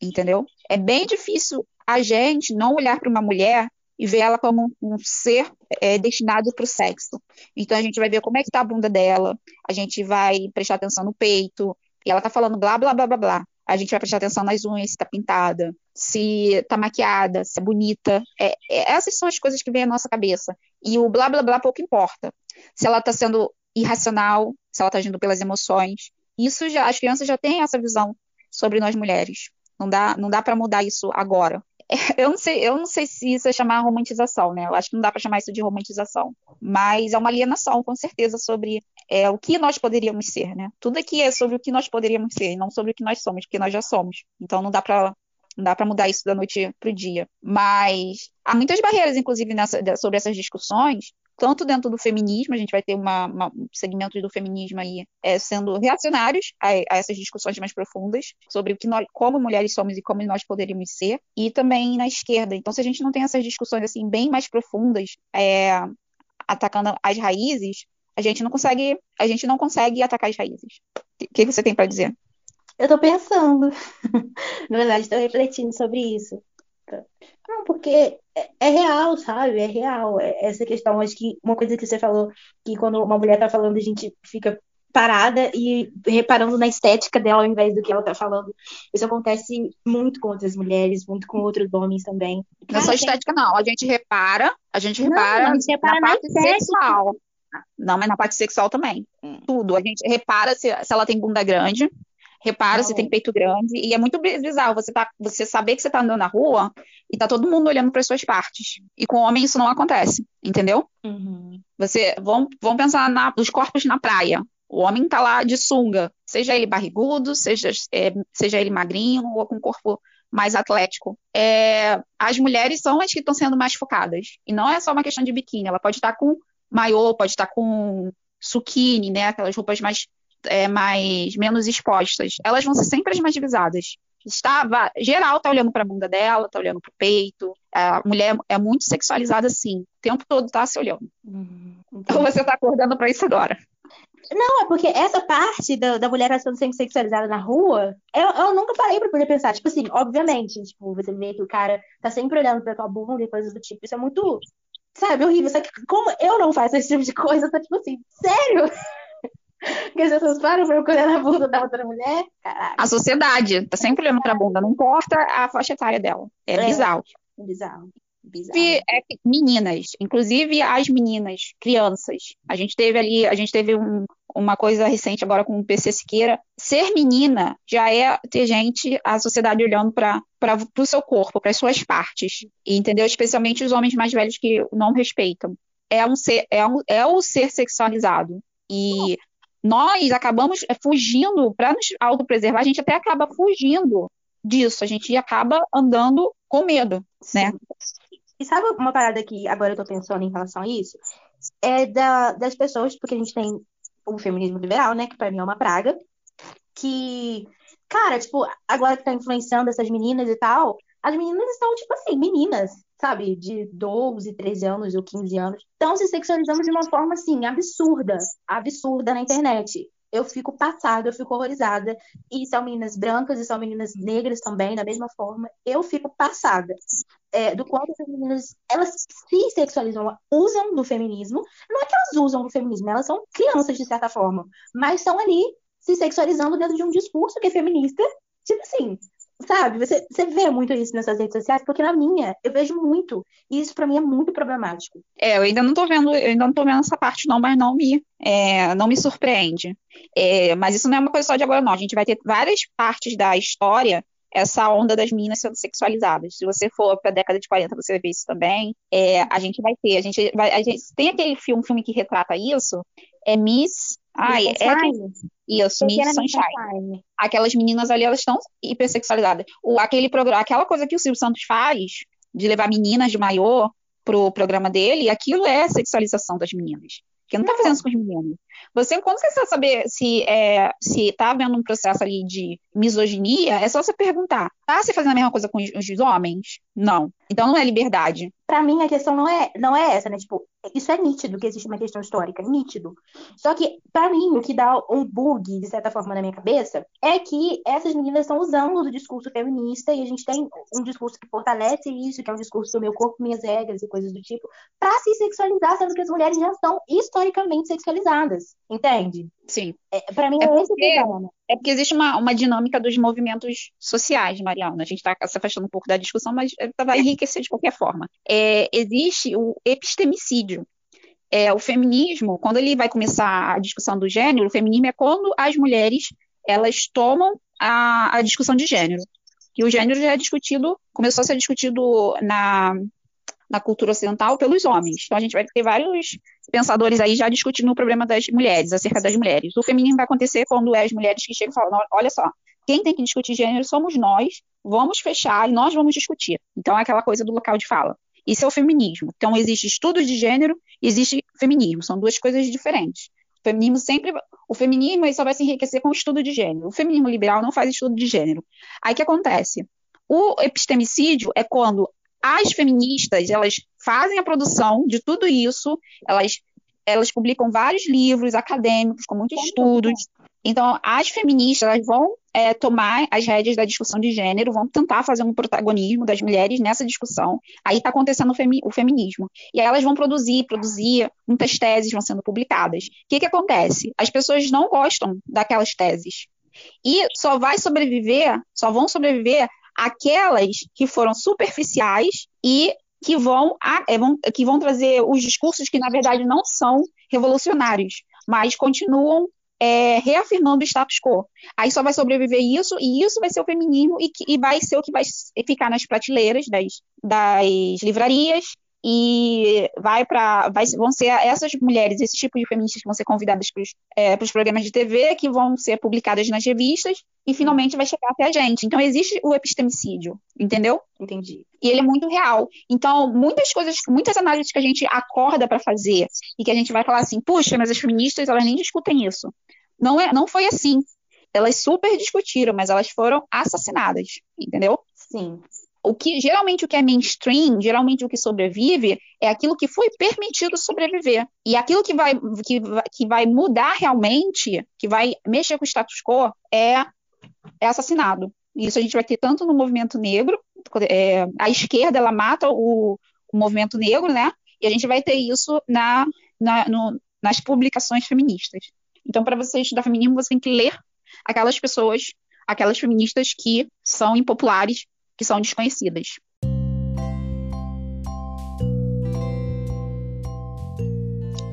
Entendeu? É bem difícil a gente não olhar para uma mulher e ver ela como um ser é, destinado para o sexo. Então a gente vai ver como é que está a bunda dela, a gente vai prestar atenção no peito, e ela tá falando blá blá blá blá blá. A gente vai prestar atenção nas unhas, se tá pintada, se tá maquiada, se é bonita. É, é, essas são as coisas que vêm à nossa cabeça. E o blá blá blá pouco importa. Se ela tá sendo irracional, se ela tá agindo pelas emoções, isso já, as crianças já têm essa visão sobre nós mulheres. Não dá, não dá para mudar isso agora. Eu não sei, eu não sei se isso é chamar romantização, né? Eu acho que não dá para chamar isso de romantização, mas é uma alienação, com certeza, sobre é, o que nós poderíamos ser, né? Tudo aqui é sobre o que nós poderíamos ser, e não sobre o que nós somos, porque nós já somos. Então não dá para não dá para mudar isso da noite para o dia. Mas há muitas barreiras, inclusive, nessa, sobre essas discussões, tanto dentro do feminismo, a gente vai ter uma, uma segmentos do feminismo aí é, sendo reacionários a, a, essas discussões mais profundas sobre o que nós, como mulheres somos e como nós poderíamos ser, e também na esquerda. Então, se a gente não tem essas discussões assim bem mais profundas, é, atacando as raízes, a gente não consegue, a gente não consegue atacar as raízes. O que você tem para dizer? Eu estou pensando, na verdade, estou refletindo sobre isso. Não, porque é, é, real, sabe? É real. É, essa questão, acho que uma coisa que você falou, que quando uma mulher tá falando, a gente fica parada e reparando na estética dela ao invés do que ela tá falando. Isso acontece muito com outras mulheres, muito com outros homens também. Não é só estética, não. A gente repara, a gente repara, não, a gente repara na, na parte estética. sexual. Não, mas na parte sexual também. Tudo. A gente repara se, se ela tem bunda grande, repara se Não. tem peito grande. E é muito bizarro você, tá, você saber que você tá andando na rua e tá todo mundo olhando para suas partes. E com homem isso não acontece, entendeu? Uhum. Você, vamos, vamos pensar na, nos corpos na praia. O homem tá lá de sunga, seja ele barrigudo, seja, é, seja ele magrinho ou com corpo mais atlético. É, as mulheres são as que estão sendo mais focadas. E não é só uma questão de biquíni, ela pode estar com maiô, pode estar com suquine, né? Aquelas roupas mais, é, mais menos expostas. Elas vão ser sempre as mais visadas. Estava, geral tá olhando para a bunda dela, tá olhando para o peito. A mulher é muito sexualizada assim, o tempo todo tá se olhando. Uhum. Então você tá acordando para isso agora. Não, é porque essa parte da, da mulher sendo sempre sexualizada na rua, eu, eu nunca parei pra poder pensar. Tipo assim, obviamente, tipo, você vê que o cara tá sempre olhando pra tua bunda e coisas do tipo. Isso é muito, sabe, horrível. Só que como eu não faço esse tipo de coisa, tô tipo assim, sério? Que as pessoas param pra olhar na bunda da outra mulher? Caralho, A sociedade tá sempre olhando para a bunda, não importa a faixa etária dela. É É. bizarro. bizarro. Bizarro. É que- meninas, inclusive as meninas, crianças. A gente teve ali, a gente teve um- uma coisa recente agora com o PC Siqueira. Ser menina já é ter gente, a sociedade olhando para o seu corpo, para as suas partes. Entendeu? Especialmente os homens mais velhos que não respeitam. É um ser, é, um, é o ser sexualizado. E nós acabamos é, fugindo, para nos autopreservar, a gente até acaba fugindo disso. A gente acaba andando com medo, né? E sabe uma parada que agora eu tô pensando em relação a isso? É da, das pessoas, porque a gente tem o feminismo liberal, né? Que pra mim é uma praga. Que, cara, tipo, agora que tá influenciando essas meninas e tal, as meninas estão, tipo assim, meninas, sabe? De 12, 13 anos ou 15 anos. Estão se sexualizando de uma forma, assim, absurda. Absurda na internet. Eu fico passada, eu fico horrorizada. E são meninas brancas e são meninas negras também, da mesma forma. Eu fico passada é, do quanto as meninas elas se sexualizam, usam do feminismo. Não é que elas usam do feminismo, elas são crianças de certa forma, mas estão ali se sexualizando dentro de um discurso que é feminista. Tipo assim, sabe? Você, você vê muito isso nessas redes sociais, porque na minha eu vejo muito. E isso pra mim é muito problemático. É, eu ainda não tô vendo, eu ainda não tô vendo essa parte não, mas não me, é, não me surpreende. É, mas isso não é uma coisa só de agora não. A gente vai ter várias partes da história essa onda das meninas sendo sexualizadas. Se você for para a década de 40, você ver isso também. É, a gente vai ter, a gente vai, a gente tem aquele filme, filme que retrata isso, é Miss, ai, é Sunshine? isso, Miss Sunshine. Aquelas meninas ali, elas estão hipersexualizadas. O, aquele programa, aquela coisa que o Silvio Santos faz, de levar meninas de maiô pro programa dele, aquilo é sexualização das meninas. Porque não tá fazendo isso com os meninos. Você, quando você quer saber se é, se tá havendo um processo ali de misoginia, é só você perguntar: tá se fazendo a mesma coisa com os, homens? Não. Então não é liberdade. Pra mim, a questão não é, não é essa, né? Tipo, isso é nítido que existe uma questão histórica, nítido. Só que, pra mim, o que dá um bug, de certa forma, na minha cabeça, é que essas meninas estão usando do discurso feminista e a gente tem um discurso que fortalece isso, que é um discurso do meu corpo, minhas regras e coisas do tipo, pra se sexualizar, sendo que as mulheres já estão historicamente sexualizadas. Entende? Sim. É, pra mim, É é, esse porque-. É porque existe uma, uma dinâmica dos movimentos sociais, Mariana. A gente está se afastando um pouco da discussão, mas eh, vai enriquecer de qualquer forma. É, existe o epistemicídio. É, o feminismo, quando ele vai começar a discussão do gênero, o feminismo é quando as mulheres elas tomam a, a discussão de gênero. E o gênero já é discutido, começou a ser discutido na, na cultura ocidental pelos homens. Então a gente vai ter vários pensadores aí já discutindo o problema das mulheres, acerca das mulheres. O feminismo vai acontecer quando é as mulheres que chegam e falam: "Não, olha só, quem tem que discutir gênero somos nós, vamos fechar e nós vamos discutir. Então é aquela coisa do local de fala. Isso é o feminismo. Então existe estudo de gênero existe feminismo, são duas coisas diferentes. O feminismo sempre, o feminismo só vai se enriquecer com o estudo de gênero. O feminismo liberal não faz estudo de gênero. Aí o que acontece? O epistemicídio é quando as feministas elas fazem a produção de tudo isso, elas, elas publicam vários livros acadêmicos com muitos estudos. Então, as feministas elas vão é, tomar as rédeas da discussão de gênero, vão tentar fazer um protagonismo das mulheres nessa discussão. Aí está acontecendo o, femi o, feminismo. E aí elas vão produzir, produzir, muitas teses vão sendo publicadas. O que, que acontece? As pessoas não gostam daquelas teses. E só vai sobreviver, só vão sobreviver aquelas que foram superficiais e que vão, é, vão, que vão trazer os discursos que, na verdade, não são revolucionários, mas continuam é, reafirmando o status quo. Aí só vai sobreviver isso, e isso vai ser o feminismo, e, e vai ser o que vai ficar nas prateleiras das, das livrarias, e vai para vão ser essas mulheres, esses tipos de feministas que vão ser convidadas para os é, programas de TV, que vão ser publicadas nas revistas e finalmente vai chegar até a gente. Então existe o epistemicídio, entendeu? Entendi. E ele é muito real. Então muitas coisas, muitas análises que a gente acorda para fazer e que a gente vai falar assim, puxa, mas as feministas elas nem discutem isso. Não é, não foi assim. Elas super discutiram, mas elas foram assassinadas, entendeu? Sim o que geralmente o que é mainstream, geralmente o que sobrevive é aquilo que foi permitido sobreviver. E aquilo que vai, que, que vai mudar realmente, que vai mexer com o status quo, é, é assassinado. Isso a gente vai ter tanto no movimento negro, é, a esquerda ela mata o, o, movimento negro, né? E a gente vai ter isso na, na no, nas publicações feministas. Então, para você estudar feminismo, você tem que ler aquelas pessoas, aquelas feministas que são impopulares, que são desconhecidas.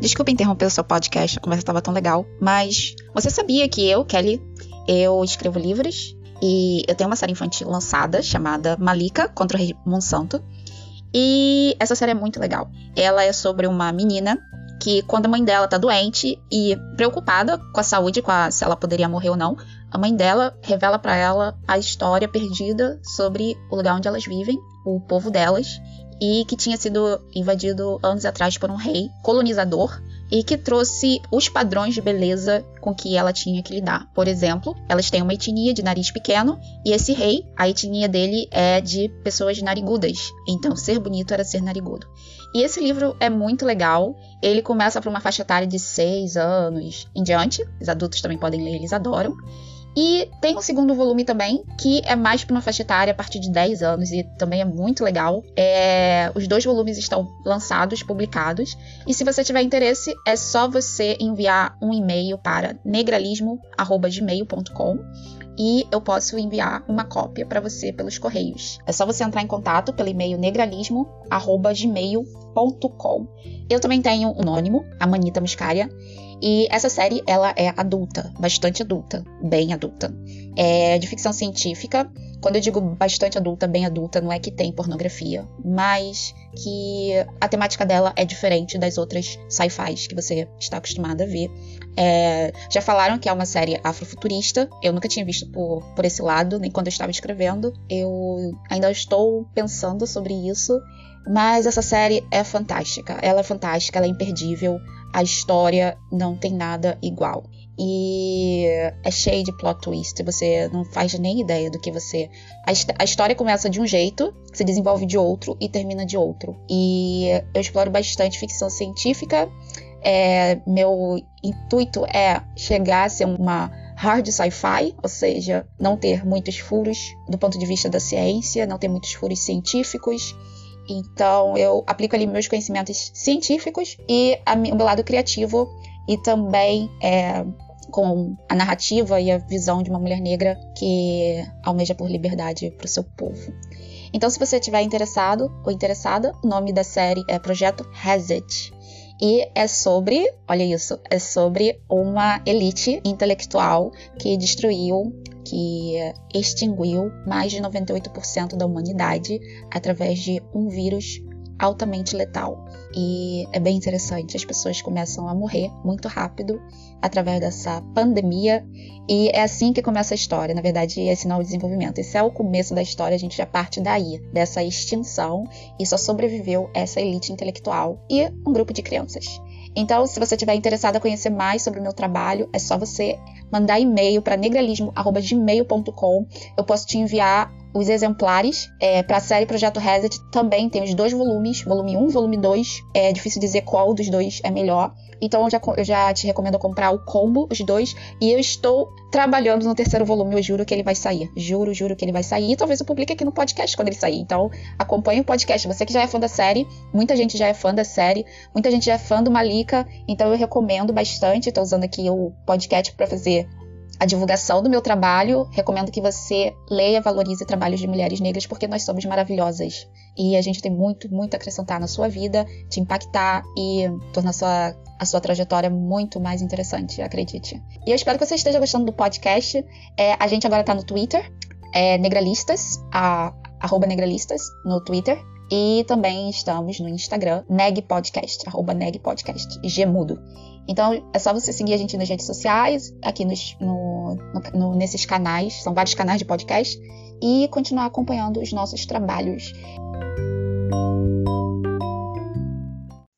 Desculpa interromper o seu podcast, a conversa estava tão legal, mas você sabia que eu, Kelly, eu escrevo livros e eu tenho uma série infantil lançada chamada Malika contra o Rei Monsanto. E essa série é muito legal. Ela é sobre uma menina que, quando a mãe dela tá doente e preocupada com a saúde, com a, se ela poderia morrer ou não, a mãe dela revela para ela a história perdida sobre o lugar onde elas vivem, o povo delas, e que tinha sido invadido anos atrás por um rei colonizador e que trouxe os padrões de beleza com que ela tinha que lidar. Por exemplo, elas têm uma etnia de nariz pequeno e esse rei, a etnia dele é de pessoas narigudas. Então, ser bonito era ser narigudo. E esse livro é muito legal. Ele começa para uma faixa etária de 6 anos em diante. Os adultos também podem ler, eles adoram. E tem um segundo volume também, que é mais para uma faixa etária a partir de 10 anos e também é muito legal. É... Os dois volumes estão lançados, publicados. E se você tiver interesse, é só você enviar um e-mail para negralismo.gmail.com e eu posso enviar uma cópia para você pelos correios. É só você entrar em contato pelo e-mail negralismo@gmail.com. Eu também tenho um anônimo, a Manita Muscaria, e essa série, ela é adulta, bastante adulta, bem adulta. É de ficção científica. Quando eu digo bastante adulta, bem adulta, não é que tem pornografia, mas que a temática dela é diferente das outras sci-fis que você está acostumado a ver. É, já falaram que é uma série afrofuturista. Eu nunca tinha visto por, por esse lado, nem quando eu estava escrevendo. Eu ainda estou pensando sobre isso. Mas essa série é fantástica. Ela é fantástica, ela é imperdível. A história não tem nada igual. E é cheio de plot twist. Você não faz nem ideia do que você. A, história começa de um jeito, se desenvolve de outro e termina de outro. E eu exploro bastante ficção científica. É, meu intuito é chegar a ser uma hard sci-fi, ou seja, não ter muitos furos do ponto de vista da ciência, não ter muitos furos científicos então eu aplico ali meus conhecimentos científicos e a, o meu lado criativo e também é, com a narrativa e a visão de uma mulher negra que almeja por liberdade para o seu povo. Então, se você estiver interessado ou interessada, o nome da série é Projeto Hazard. E é sobre, olha isso, é sobre uma elite intelectual que destruiu que extinguiu mais de 98% da humanidade através de um vírus altamente letal. E é bem interessante, as pessoas começam a morrer muito rápido através dessa pandemia, e é assim que começa a história. Na verdade, esse não é o desenvolvimento, esse é o começo da história, a gente já parte daí, dessa extinção, e só sobreviveu essa elite intelectual e um grupo de crianças. Então, se você estiver interessado a conhecer mais sobre o meu trabalho, é só você mandar e-mail para negralismo.gmail.com. Eu posso te enviar os exemplares é, para a série Projeto Reset também tem os dois volumes, volume 1 e volume 2. É difícil dizer qual dos dois é melhor. Então eu já, eu já te recomendo comprar o combo, os dois. E eu estou trabalhando no terceiro volume, eu juro que ele vai sair. Juro, juro que ele vai sair. E talvez eu publique aqui no podcast quando ele sair. Então acompanhe o podcast. Você que já é fã da série, muita gente já é fã da série, muita gente já é fã do Malika. Então eu recomendo bastante. Estou usando aqui o podcast para fazer a divulgação do meu trabalho. Recomendo que você leia valorize trabalhos de mulheres negras, porque nós somos maravilhosas. E a gente tem muito, muito a acrescentar na sua vida, te impactar e tornar a sua, a sua trajetória muito mais interessante, acredite. E eu espero que você esteja gostando do podcast. É, a gente agora está no Twitter, é Negralistas, a, arroba Negralistas no Twitter. E também estamos no Instagram, Neg Podcast, arroba Neg Podcast, Gemudo. Então é só você seguir a gente nas redes sociais, aqui nos, no, no, nesses canais, são vários canais de podcast, e continuar acompanhando os nossos trabalhos.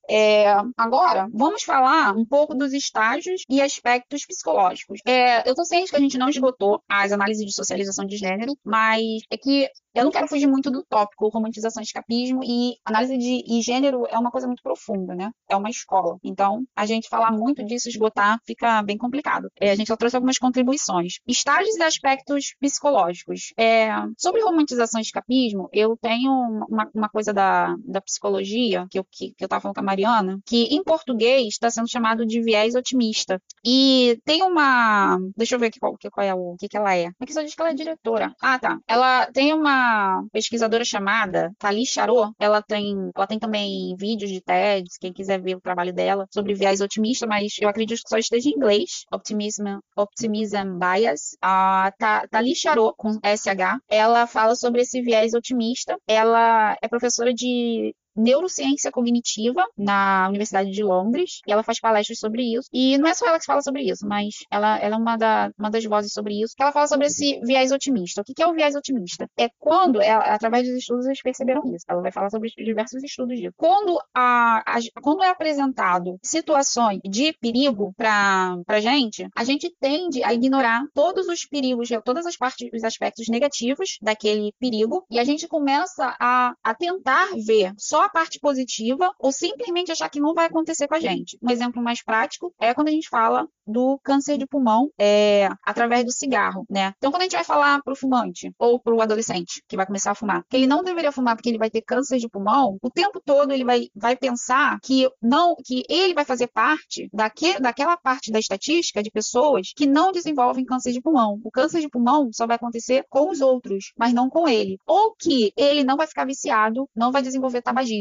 É, agora, vamos falar um pouco dos estágios e aspectos psicológicos. É, eu tô ciente que a gente não esgotou as análises de socialização de gênero, mas é que eu não quero fugir muito do tópico romantização escapismo e análise de e gênero é uma coisa muito profunda, né? É uma escola. Então, a gente falar muito disso, esgotar, fica bem complicado. É, a gente só trouxe algumas contribuições. Estágios e aspectos psicológicos. É, sobre romantização e escapismo, eu tenho uma, uma coisa da, da psicologia, que eu, que, que eu tava falando com a Mariana, que em português está sendo chamado de viés otimista. E tem uma. Deixa eu ver aqui qual, qual é o que, que ela é. Aqui só diz que ela é diretora. Ah, tá. Ela tem uma pesquisadora chamada Thalie Charot, ela tem, ela tem também vídeos de TEDs, quem quiser ver o trabalho dela, sobre viés otimista, mas eu acredito que só esteja em inglês, Optimism, Optimism Bias. A Thalie Charot, com SH, ela fala sobre esse viés otimista. Ela é professora de neurociência cognitiva na Universidade de Londres e ela faz palestras sobre isso. E não é só ela que fala sobre isso, mas ela, ela é uma, da, uma das vozes sobre isso, ela fala sobre esse viés otimista. O que é o viés otimista? É quando, ela, através dos estudos, eles perceberam isso. Ela vai falar sobre diversos estudos disso. Quando, a, a quando é apresentado situações de perigo para a gente, a gente tende a ignorar todos os perigos, todas as partes, os aspectos negativos daquele perigo, e a gente começa a, a tentar ver só a parte positiva ou simplesmente achar que não vai acontecer com a gente. Um exemplo mais prático é quando a gente fala do câncer de pulmão é, através do cigarro, né? Então, quando a gente vai falar pro fumante ou pro adolescente que vai começar a fumar, que ele não deveria fumar porque ele vai ter câncer de pulmão, o tempo todo ele vai, vai pensar que não, que ele vai fazer parte daque, daquela parte da estatística de pessoas que não desenvolvem câncer de pulmão. O câncer de pulmão só vai acontecer com os outros, mas não com ele. Ou que ele não vai ficar viciado, não vai desenvolver tabagismo.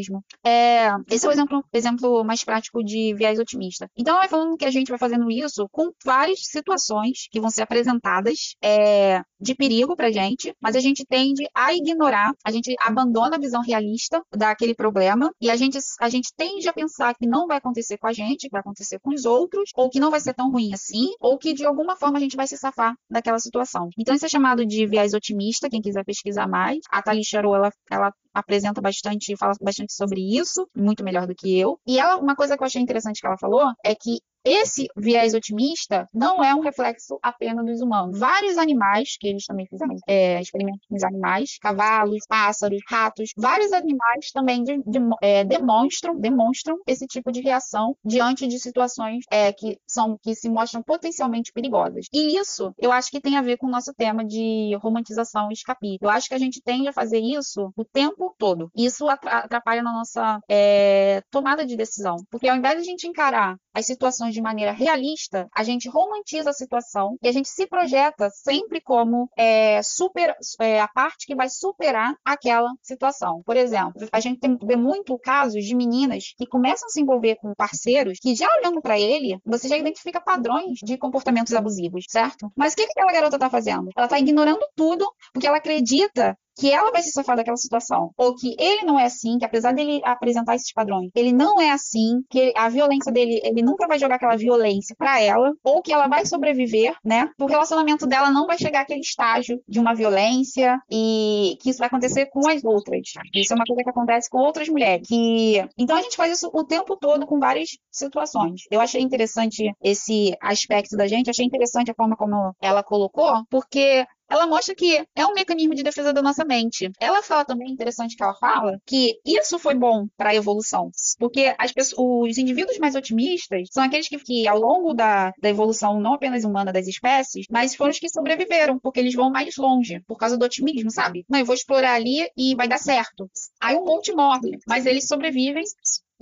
É, esse é o exemplo, exemplo mais prático de viés otimista. Então, vai falando que a gente vai fazendo isso com várias situações que vão ser apresentadas é, de perigo para gente, mas a gente tende a ignorar, a gente abandona a visão realista daquele problema e a gente, a gente tende a pensar que não vai acontecer com a gente, que vai acontecer com os outros, ou que não vai ser tão ruim assim, ou que de alguma forma a gente vai se safar daquela situação. Então isso é chamado de viés otimista, quem quiser pesquisar mais. A Thalie Charot, ela, ela apresenta bastante, fala bastante sobre isso, muito melhor do que eu. E ela, uma coisa que eu achei interessante que ela falou é que esse viés otimista não é um reflexo apenas dos humanos. Vários animais, que eles também fizeram é, experimentos com os animais, cavalos, pássaros, ratos, vários animais também de, de, é, demonstram, demonstram esse tipo de reação diante de situações é, que são que se mostram potencialmente perigosas. E isso, eu acho que tem a ver com o nosso tema de romantização e escapismo. Eu acho que a gente tende a fazer isso o tempo todo. Isso atrapalha na nossa é, tomada de decisão, porque ao invés de a gente encarar as situações de maneira realista, a gente romantiza a situação e a gente se projeta sempre como é, super, é, a parte que vai superar aquela situação. Por exemplo, a gente tem, vê muito casos de meninas que começam a se envolver com parceiros que já olhando para ele, você já identifica padrões de comportamentos abusivos, certo? Mas o que, que aquela garota tá fazendo? Ela tá ignorando tudo porque ela acredita que ela vai se safar daquela situação, ou que ele não é assim, que apesar dele apresentar esses padrões, ele não é assim, que a violência dele, ele nunca vai jogar aquela violência para ela, ou que ela vai sobreviver, né? O relacionamento dela não vai chegar àquele estágio de uma violência e que isso vai acontecer com as outras. Isso é uma coisa que acontece com outras mulheres. Que então a gente faz isso o tempo todo com várias situações. Eu achei interessante esse aspecto da gente, achei interessante a forma como ela colocou, porque ela mostra que é um mecanismo de defesa da nossa mente. Ela fala também, interessante que ela fala, que isso foi bom para a evolução, porque as pessoas, os indivíduos mais otimistas são aqueles que, que ao longo da, da evolução, não apenas humana das espécies, mas foram os que sobreviveram, porque eles vão mais longe, por causa do otimismo, sabe? Não, eu vou explorar ali e vai dar certo. Aí um monte morre, mas eles sobrevivem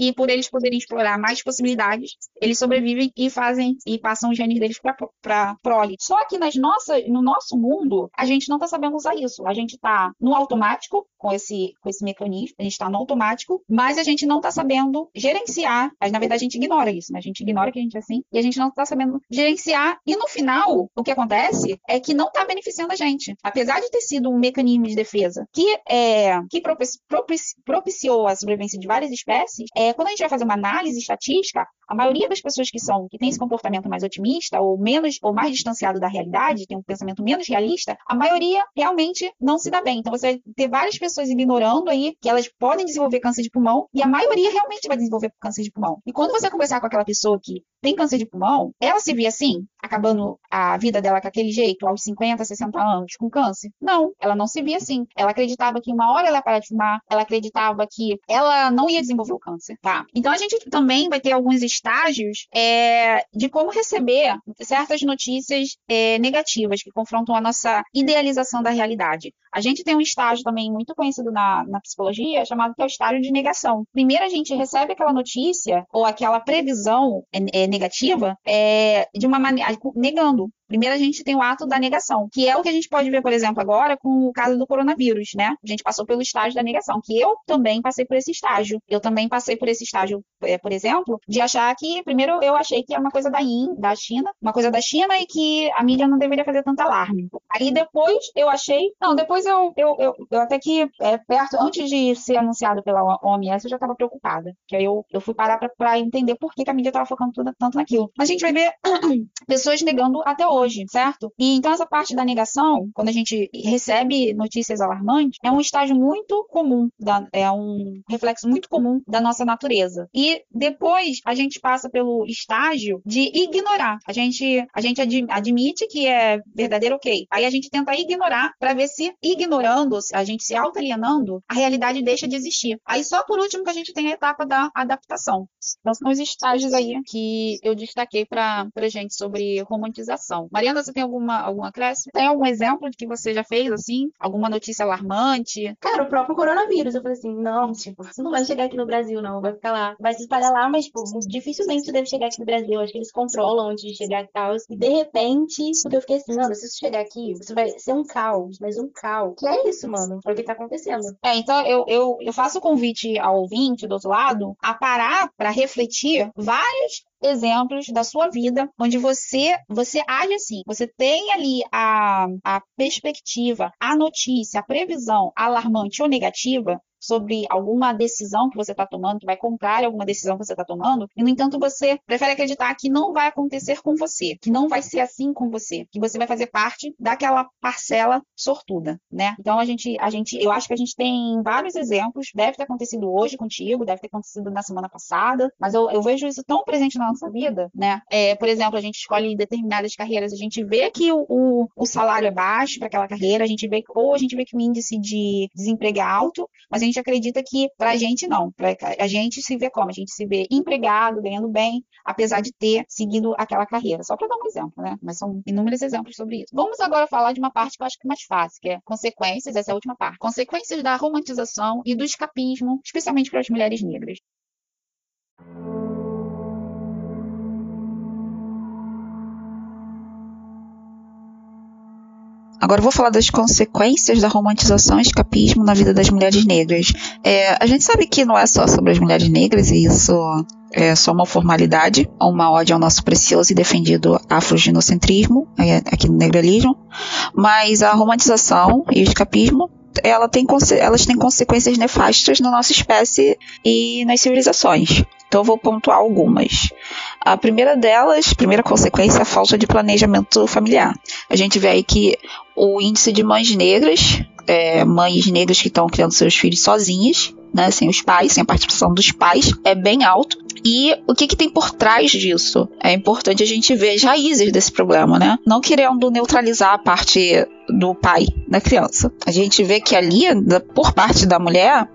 e por eles poderem explorar mais possibilidades, eles sobrevivem e fazem e passam os genes deles para prole. Só que nas nossas, no nosso mundo, a gente não está sabendo usar isso. A gente está no automático com esse, com esse mecanismo, a gente está no automático, mas a gente não está sabendo gerenciar. Mas, na verdade, a gente ignora isso, né? A gente ignora que a gente é assim e a gente não está sabendo gerenciar. E no final, o que acontece é que não está beneficiando a gente. Apesar de ter sido um mecanismo de defesa que, é, que propici, propici, propiciou a sobrevivência de várias espécies, é, quando a gente vai fazer uma análise estatística, a maioria das pessoas que são que tem esse comportamento mais otimista ou menos ou mais distanciado da realidade, tem um pensamento menos realista, a maioria realmente não se dá bem. Então você vai ter várias pessoas ignorando aí que elas podem desenvolver câncer de pulmão e a maioria realmente vai desenvolver câncer de pulmão. E quando você conversar com aquela pessoa que tem câncer de pulmão, ela se vê assim, acabando a vida dela com aquele jeito, aos 50, 60 anos, com câncer? Não, ela não se via assim. Ela acreditava que uma hora ela ia parar de fumar, ela acreditava que ela não ia desenvolver o câncer, tá? Então a gente também vai ter alguns estágios é, de como receber certas notícias é, negativas que confrontam a nossa idealização da realidade. A gente tem um estágio também muito conhecido na, na psicologia, chamado que é o estágio de negação. Primeiro a gente recebe aquela notícia ou aquela previsão é, negativa é, de uma maneira negando. Primeiro a gente tem o ato da negação, que é o que a gente pode ver, por exemplo, agora com o caso do coronavírus, né? A gente passou pelo estágio da negação, que eu também passei por esse estágio. Eu também passei por esse estágio, é, por exemplo, de achar que, primeiro eu achei que era uma coisa da, In, da China, uma coisa da China e que a mídia não deveria fazer tanto alarme. Aí depois eu achei, não, depois eu, eu, eu, eu até que é, perto, antes de ser anunciado pela OMS, eu já estava preocupada, que aí eu, eu fui parar para entender por que, que a mídia estava focando tudo, tanto naquilo. Mas a gente vai ver pessoas negando até hoje hoje, certo? E então essa parte da negação, quando a gente recebe notícias alarmantes, é um estágio muito comum, da, é um reflexo muito comum da nossa natureza. E depois a gente passa pelo estágio de ignorar. A gente, a gente ad, admite que é verdadeiro, ok. Aí a gente tenta ignorar para ver se ignorando, a gente se auto-alienando, a realidade deixa de existir. Aí só por último que a gente tem a etapa da adaptação. Então são os estágios aí que eu destaquei para a gente sobre romantização. Mariana, você tem alguma, alguma acréscimo? Tem algum exemplo de que você já fez, assim? Alguma notícia alarmante? Cara, o próprio coronavírus. Eu falei assim, não, tipo, você não vai chegar aqui no Brasil, não. Vai ficar lá. Vai se espalhar lá, mas, tipo, dificilmente você deve chegar aqui no Brasil. Acho que eles controlam antes de chegar e tal. E, de repente, porque eu fiquei assim, mano, se você chegar aqui, você vai ser um caos. Mas um caos. Que é isso, mano? É o que tá acontecendo. É, então eu, eu, eu faço o convite ao ouvinte do outro lado a parar para refletir vários exemplos da sua vida onde você você age assim, você tem ali a, a perspectiva, a notícia, a previsão alarmante ou negativa sobre alguma decisão que você está tomando, que vai comprar alguma decisão que você está tomando, e no entanto você prefere acreditar que não vai acontecer com você, que não vai ser assim com você, que você vai fazer parte daquela parcela sortuda, né? Então a gente, a gente, eu acho que a gente tem vários exemplos, deve ter acontecido hoje contigo, deve ter acontecido na semana passada, mas eu, eu vejo isso tão presente na nossa vida, né? É, por exemplo, a gente escolhe determinadas carreiras, a gente vê que o, o, o salário é baixo para aquela carreira, a gente vê ou a gente vê que o índice de desemprego é alto, mas a gente gente acredita que para a gente não. Pra, a gente se vê como? A gente se vê empregado, ganhando bem, apesar de ter seguido aquela carreira. Só para dar um exemplo, né? Mas são inúmeros exemplos sobre isso. Vamos agora falar de uma parte que eu acho que é mais fácil, que é consequências, essa é a última parte. Consequências da romantização e do escapismo, especialmente para as mulheres negras. Agora vou falar das consequências da romantização e escapismo na vida das mulheres negras. É, a gente sabe que não é só sobre as mulheres negras, e isso é só uma formalidade, uma ode ao nosso precioso e defendido afroginocentrismo, é, aqui no negralismo, mas a romantização e o escapismo ela tem, elas têm consequências nefastas na nossa espécie e nas civilizações. Então eu vou pontuar algumas. A primeira delas, primeira consequência, é a falta de planejamento familiar. A gente vê aí que o índice de mães negras, é, mães negras que estão criando seus filhos sozinhas, né, sem os pais, sem a participação dos pais, é bem alto. E o que, que tem por trás disso? É importante a gente ver as raízes desse problema, né? Não querendo neutralizar a parte do pai da criança. A gente vê que ali, por parte da mulher,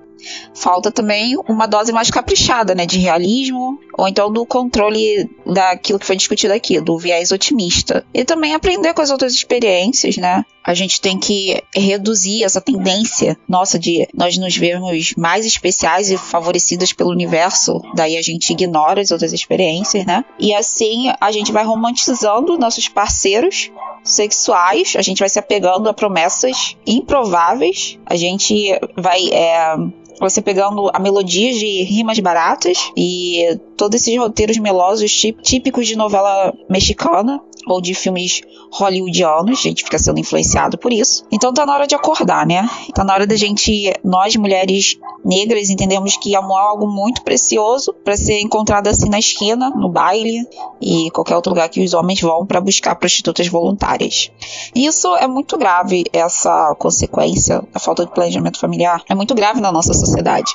falta também uma dose mais caprichada, né, de realismo, ou então do controle daquilo que foi discutido aqui, do viés otimista. E também aprender com as outras experiências, né? A gente tem que reduzir essa tendência nossa de nós nos vermos mais especiais e favorecidas pelo universo, daí a gente ignora as outras experiências, né? E assim a gente vai romantizando nossos parceiros sexuais, a gente vai se apegando a promessas improváveis, a gente vai é, você pegando a melodia de rimas baratas e todos esses roteiros melosos típicos de novela mexicana ou de filmes hollywoodianos, a gente fica sendo influenciado por isso. Então tá na hora de acordar, né? Tá na hora da gente, nós mulheres negras, entendemos que amor é algo muito precioso para ser encontrado assim na esquina, no baile e qualquer outro lugar que os homens vão para buscar prostitutas voluntárias. Isso é muito grave, essa consequência, a falta de planejamento familiar é muito grave na nossa sociedade,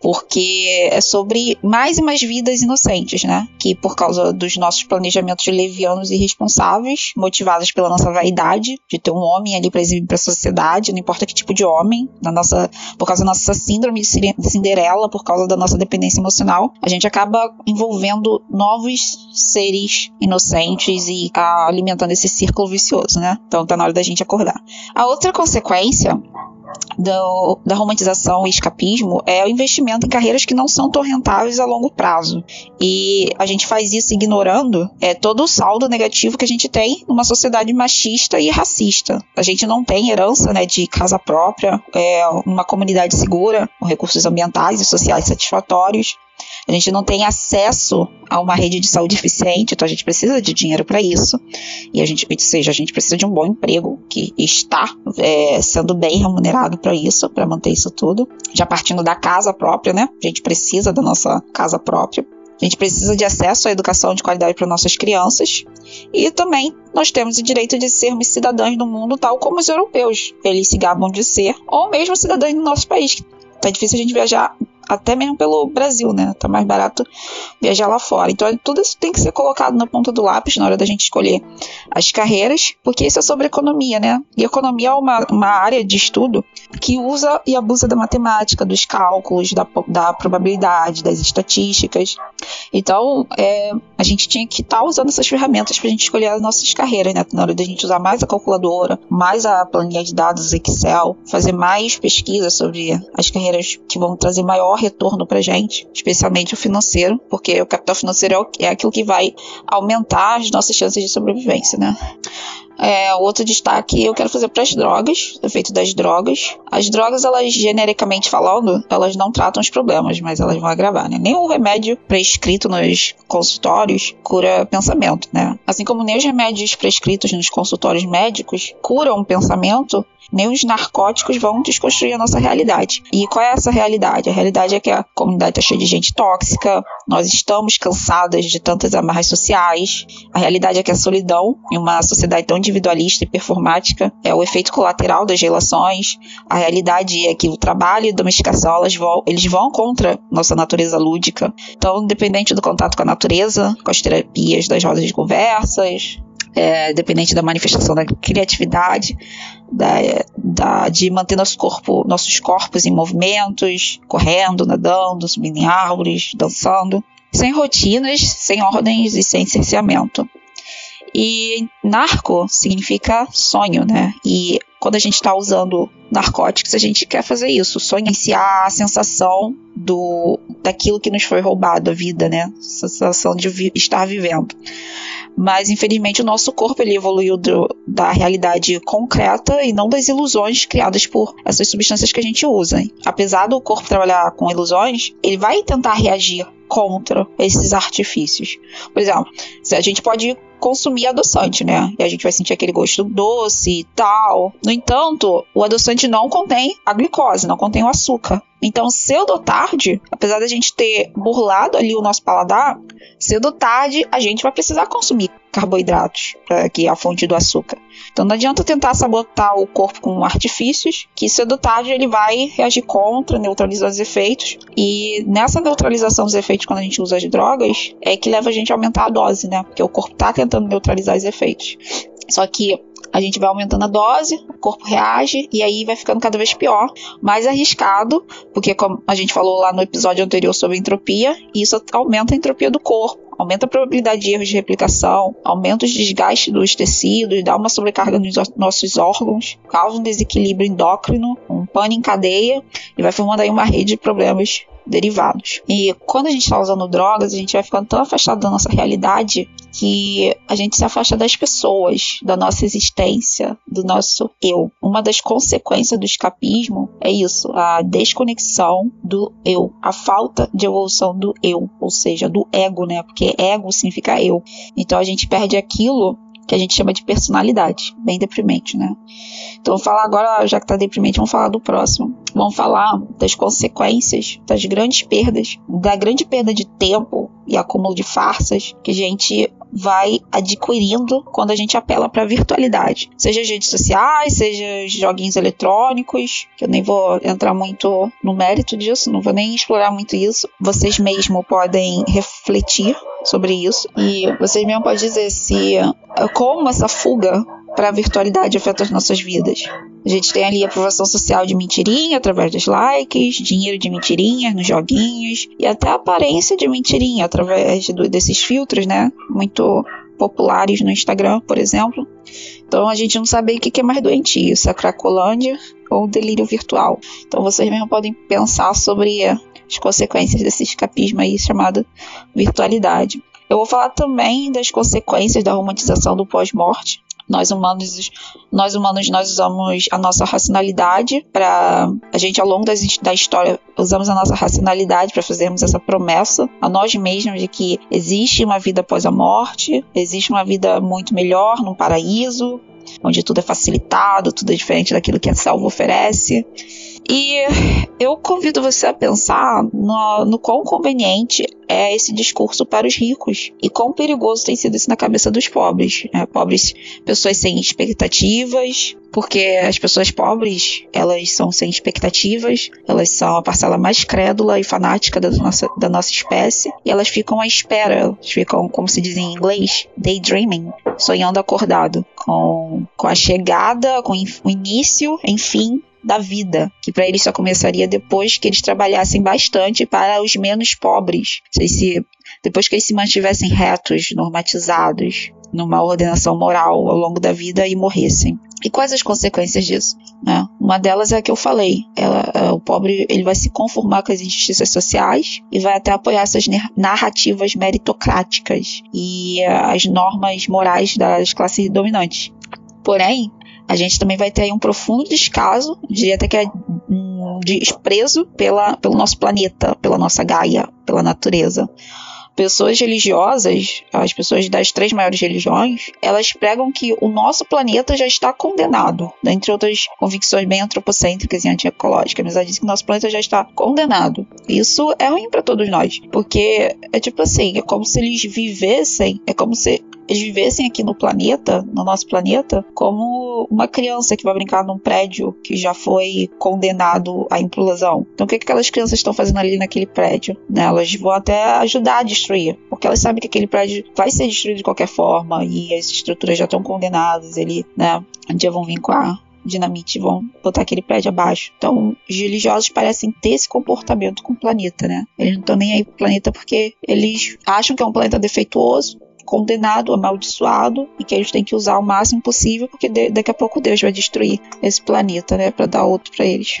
porque é sobre mais e mais vidas inocentes, né? Que por causa dos nossos planejamentos levianos e responsáveis, motivados pela nossa vaidade de ter um homem ali para exibir para a sociedade, não importa que tipo de homem, na nossa, por causa da nossa síndrome de Cinderela, por causa da nossa dependência emocional, a gente acaba envolvendo novos seres inocentes e alimentando esse círculo vicioso, né? Então tá na hora da gente acordar. A outra consequência do, da romantização e escapismo é o investimento em carreiras que não são tão rentáveis a longo prazo. E a gente faz isso ignorando é, todo o saldo negativo que a gente tem numa sociedade machista e racista. A gente não tem herança né, de casa própria, é, uma comunidade segura, com recursos ambientais e sociais satisfatórios. A gente não tem acesso a uma rede de saúde eficiente, então a gente precisa de dinheiro para isso. E a gente, ou seja, a gente precisa de um bom emprego que está é, sendo bem remunerado para isso, para manter isso tudo. Já partindo da casa própria, né? A gente precisa da nossa casa própria. A gente precisa de acesso à educação de qualidade para nossas crianças. E também nós temos o direito de sermos cidadãos do mundo, tal como os europeus. Eles se gabam de ser, ou mesmo cidadãos do nosso país. Tá difícil a gente viajar até mesmo pelo Brasil, né? Tá mais barato viajar lá fora. Então, tudo isso tem que ser colocado na ponta do lápis na hora da gente escolher as carreiras, porque isso é sobre economia, né? E economia é uma, uma área de estudo que usa e abusa da matemática, dos cálculos, da, da probabilidade, das estatísticas. Então, é, a gente tinha que estar tá usando essas ferramentas para a gente escolher as nossas carreiras, né? Na hora da gente usar mais a calculadora, mais a planilha de dados Excel, fazer mais pesquisa sobre as carreiras que vão trazer maior retorno para gente, especialmente o financeiro, porque o capital financeiro é, é aquilo que vai aumentar as nossas chances de sobrevivência, né? É, outro destaque eu quero fazer para as drogas, efeito das drogas. As drogas, elas genericamente falando, elas não tratam os problemas, mas elas vão agravar, né? Nenhum remédio prescrito nos consultórios cura pensamento, né? Assim como nem os remédios prescritos nos consultórios médicos curam o pensamento, nem os narcóticos vão desconstruir a nossa realidade. E qual é essa realidade? A realidade é que a comunidade está cheia de gente tóxica, nós estamos cansadas de tantas amarras sociais, a realidade é que a solidão em uma sociedade tão individualista e performática é o efeito colateral das relações, a realidade é que o trabalho e a domesticação elas vão, eles vão contra nossa natureza lúdica. Então, independente do contato com a natureza, com as terapias das rodas de conversas, é, dependente da manifestação da criatividade, da, da, de manter nosso corpo, nossos corpos em movimentos, correndo, nadando, subindo em árvores, dançando, sem rotinas, sem ordens e sem cerceamento. E narco significa sonho, né? E quando a gente está usando narcóticos, a gente quer fazer isso, sonhar a sensação do daquilo que nos foi roubado, a vida, né? Sensação de vi estar vivendo. Mas infelizmente o nosso corpo ele evoluiu do, da realidade concreta e não das ilusões criadas por essas substâncias que a gente usa. Apesar do corpo trabalhar com ilusões, ele vai tentar reagir contra esses artifícios. Por exemplo, a gente pode consumir adoçante, né? E a gente vai sentir aquele gosto doce e tal. No entanto, o adoçante não contém a glicose, não contém o açúcar. Então, cedo ou tarde, apesar da gente ter burlado ali o nosso paladar, cedo ou tarde a gente vai precisar consumir carboidratos, que é a fonte do açúcar. Então não adianta tentar sabotar o corpo com artifícios, que cedo ou tarde ele vai reagir contra, neutralizar os efeitos. E nessa neutralização dos efeitos, quando a gente usa as drogas, é que leva a gente a aumentar a dose, né? Porque o corpo está tentando neutralizar os efeitos. Só que a gente vai aumentando a dose, o corpo reage e aí vai ficando cada vez pior, mais arriscado, porque como a gente falou lá no episódio anterior sobre entropia, isso aumenta a entropia do corpo aumenta a probabilidade de erros de replicação, aumenta os desgastes dos tecidos, dá uma sobrecarga nos nossos órgãos, causa um desequilíbrio endócrino, um pano em cadeia e vai formando aí uma rede de problemas derivados. E quando a gente está usando drogas, a gente vai ficando tão afastado da nossa realidade que a gente se afasta das pessoas, da nossa existência, do nosso eu. Uma das consequências do escapismo é isso, a desconexão do eu, a falta de evolução do eu, ou seja, do ego, né? Porque ego significa eu. Então a gente perde aquilo que a gente chama de personalidade. Bem deprimente, né? Então, vamos falar agora, já que tá deprimente, vamos falar do próximo. Vamos falar das consequências, das grandes perdas, da grande perda de tempo e acúmulo de farsas que a gente vai adquirindo quando a gente apela para virtualidade, seja as redes sociais, seja joguinhos eletrônicos, que eu nem vou entrar muito no mérito disso, não vou nem explorar muito isso. Vocês mesmo podem refletir sobre isso e vocês mesmo podem dizer se como essa fuga para a virtualidade afeta as nossas vidas. A gente tem ali a aprovação social de mentirinha através dos likes, dinheiro de mentirinha nos joguinhos e até a aparência de mentirinha através do, desses filtros, né? Muito populares no Instagram, por exemplo. Então a gente não sabe o que é mais doentio, se é Cracolândia ou delírio virtual. Então vocês mesmo podem pensar sobre as consequências desse escapismo aí chamado virtualidade. Eu vou falar também das consequências da romantização do pós-morte, nós humanos, nós humanos, nós usamos a nossa racionalidade para a gente ao longo das, da história usamos a nossa racionalidade para fazermos essa promessa a nós mesmos de que existe uma vida após a morte, existe uma vida muito melhor, num paraíso, onde tudo é facilitado, tudo é diferente daquilo que a selva oferece. E eu convido você a pensar no, no quão conveniente é esse discurso para os ricos e quão perigoso tem sido isso na cabeça dos pobres. Né? Pobres, pessoas sem expectativas, porque as pessoas pobres, elas são sem expectativas, elas são a parcela mais crédula e fanática da nossa, da nossa espécie, e elas ficam à espera, elas ficam, como se diz em inglês, daydreaming, sonhando acordado, com, com a chegada, com o início, enfim, da vida, que para eles só começaria depois que eles trabalhassem bastante para os menos pobres, se, depois que eles se mantivessem retos, normatizados, numa ordenação moral ao longo da vida e morressem. E quais as consequências disso? Né? Uma delas é a que eu falei. Ela, é, o pobre ele vai se conformar com as injustiças sociais e vai até apoiar essas narrativas meritocráticas e uh, as normas morais das classes dominantes. Porém, a gente também vai ter aí um profundo descaso, diria até que é um desprezo pela, pelo nosso planeta, pela nossa Gaia, pela natureza pessoas religiosas, as pessoas das três maiores religiões, elas pregam que o nosso planeta já está condenado, dentre outras convicções bem antropocêntricas e antiecológicas, mas ela que o nosso planeta já está condenado. Isso é ruim para todos nós, porque é tipo assim, é como se eles vivessem, é como se eles vivessem aqui no planeta, no nosso planeta, como uma criança que vai brincar num prédio que já foi condenado à implosão. Então, o que, que aquelas crianças estão fazendo ali naquele prédio? Né? Elas vão até ajudar a destruir, porque elas sabem que aquele prédio vai ser destruído de qualquer forma e as estruturas já estão condenadas. Ele, né? Um dia vão vir com a dinamite vão botar aquele prédio abaixo. Então, os religiosos parecem ter esse comportamento com o planeta, né? Eles não estão nem aí pro planeta porque eles acham que é um planeta defeituoso, condenado, amaldiçoado e que eles têm que usar o máximo possível porque daqui a pouco Deus vai destruir esse planeta, né, para dar outro para eles.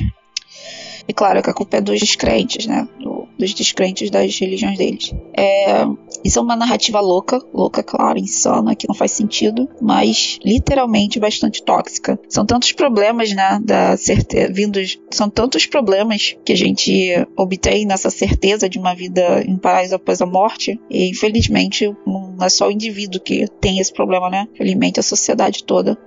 E claro que a culpa é dos descrentes, né? Do, dos descrentes das religiões deles. É, isso é uma narrativa louca, louca, claro, insana, que não faz sentido, mas literalmente bastante tóxica. São tantos problemas, né, da certeza, vindos, são tantos problemas que a gente obtém nessa certeza de uma vida em paraíso após a morte, e infelizmente não é só o indivíduo que tem esse problema, né? Infelizmente a sociedade toda.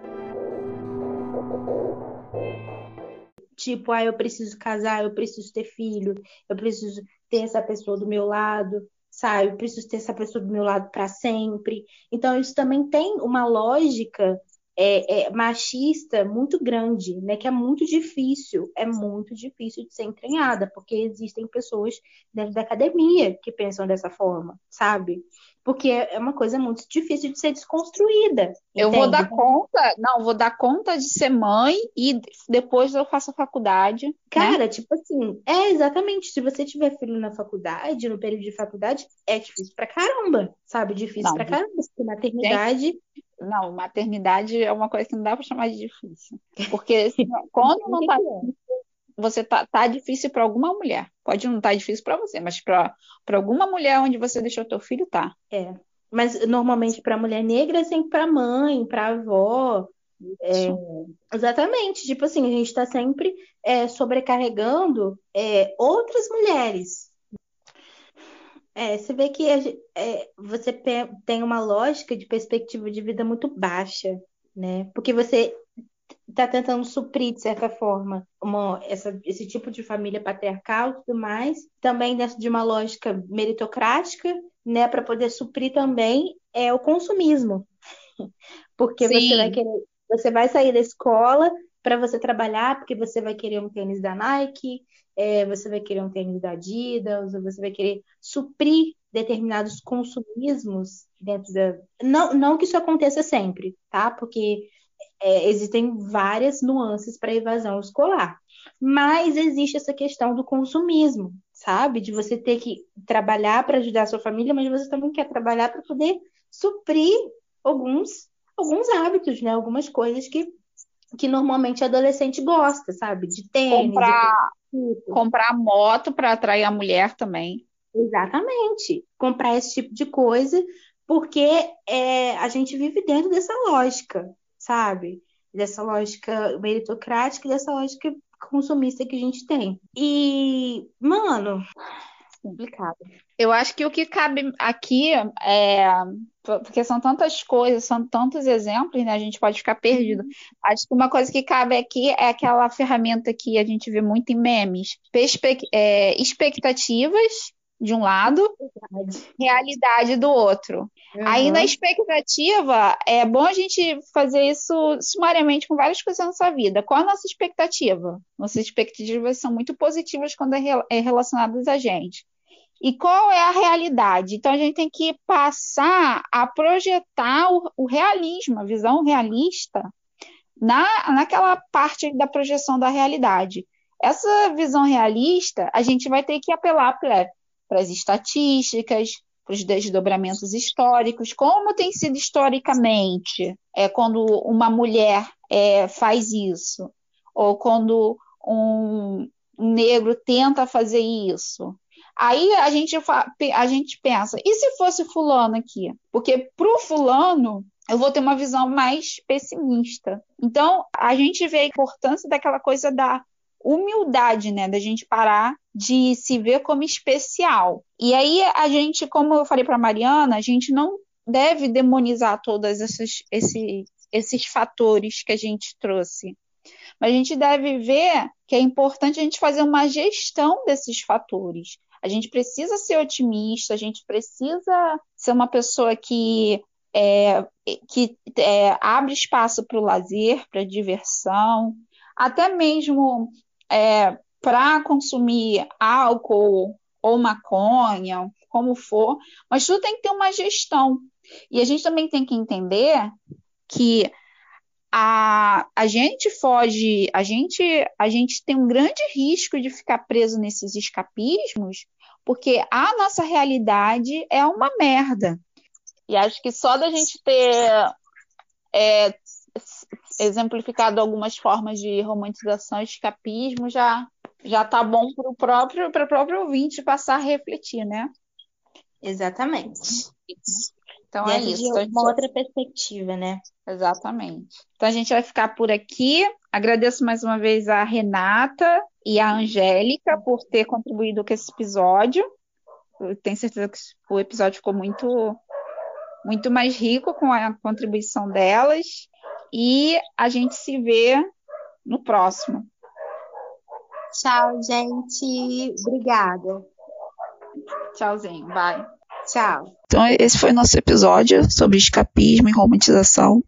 tipo, ah, eu preciso casar, eu preciso ter filho, eu preciso ter essa pessoa do meu lado, sabe? Eu preciso ter essa pessoa do meu lado para sempre. Então, isso também tem uma lógica é, é, machista muito grande, né? Que é muito difícil, é muito difícil de ser entranhada, porque existem pessoas dentro da academia que pensam dessa forma, sabe? Porque é uma coisa muito difícil de ser desconstruída. Eu entende? vou dar conta, não, vou dar conta de ser mãe e depois eu faço a faculdade. né? Cara, tipo assim, é exatamente. Se você tiver filho na faculdade, no período de faculdade, é difícil pra caramba, sabe? Difícil Não, pra caramba. Porque maternidade. Não, maternidade é uma coisa que não dá pra chamar de difícil. Porque se- quando não tá difícil, você tá, tá difícil pra alguma mulher. Pode não estar difícil pra você, mas para alguma mulher onde você deixou teu filho, tá. É. Mas normalmente pra mulher negra é sempre pra mãe, pra avó. É, exatamente. Tipo assim, a gente tá sempre é, sobrecarregando é, outras mulheres. É, você vê que a é, você tem uma lógica de perspectiva de vida muito baixa, né? Porque você está tentando suprir, de certa forma, uma, essa, esse tipo de família patriarcal e tudo mais, também dentro de uma lógica meritocrática, né? Para poder suprir também é o consumismo. Porque você vai querer, você vai sair da escola para você trabalhar, porque você vai querer um tênis da Nike, é, você vai querer um tênis da Adidas, você vai querer suprir determinados consumismos dentro da. Não, não que isso aconteça sempre, tá? Porque é, existem várias nuances para evasão escolar. Mas existe essa questão do consumismo, sabe? De você ter que trabalhar para ajudar a sua família, mas você também quer trabalhar para poder suprir alguns, alguns hábitos, né? Algumas coisas que, que normalmente adolescente gosta, sabe? De tênis, Comprar, de comprar moto pra atrair a mulher também. Exatamente. Comprar esse tipo de coisa, porque é, a gente vive dentro dessa lógica, sabe? Dessa lógica meritocrática e dessa lógica consumista que a gente tem. E, mano, complicado. Eu acho que o que cabe aqui é. Porque são tantas coisas, são tantos exemplos, né? A gente pode ficar perdido. Acho que uma coisa que cabe aqui é aquela ferramenta que a gente vê muito em memes: Perspe- é, expectativas, de um lado, realidade do outro. Aí na Uhum. expectativa, é bom a gente fazer isso sumariamente com várias coisas na nossa vida. Qual a nossa expectativa? Nossas expectativas são muito positivas quando é é relacionadas a gente. E qual é a realidade? Então a gente tem que passar a projetar o, o realismo, a visão realista na, naquela parte da projeção da realidade. Essa visão realista, a gente vai ter que apelar para as estatísticas, para os desdobramentos históricos, como tem sido historicamente é, quando uma mulher é, faz isso, ou quando um, negro tenta fazer isso. Aí a gente, a gente pensa, e se fosse fulano aqui? Porque pro fulano eu vou ter uma visão mais pessimista. Então, a gente vê a importância daquela coisa da humildade, né? Da gente parar de se ver como especial. E aí a gente, como eu falei para Mariana, a gente não deve demonizar todos esses, esses, esses fatores que a gente trouxe. Mas a gente deve ver que é importante a gente fazer uma gestão desses fatores. A gente precisa ser otimista, a gente precisa ser uma pessoa que, é, que é, abre espaço para o lazer, para a diversão, até mesmo é, para consumir álcool ou maconha, como for, mas tudo tem que ter uma gestão. E a gente também tem que entender que a, a gente foge, a gente, a gente tem um grande risco de ficar preso nesses escapismos, porque a nossa realidade é uma merda. E acho que só da gente ter é, exemplificado algumas formas de romantização e escapismo já já tá bom para o próprio para o próprio ouvinte passar a refletir, né? Exatamente. Então é Dentro isso. Então, uma outra perspectiva, né? Exatamente. Então a gente vai ficar por aqui. Agradeço mais uma vez a Renata e a Angélica por ter contribuído com esse episódio. Eu tenho certeza que o episódio ficou muito, muito mais rico com a contribuição delas. E a gente se vê no próximo. Tchau, gente. Obrigada. Tchauzinho, vai. Tchau. Então, esse foi o nosso episódio sobre escapismo e romantização.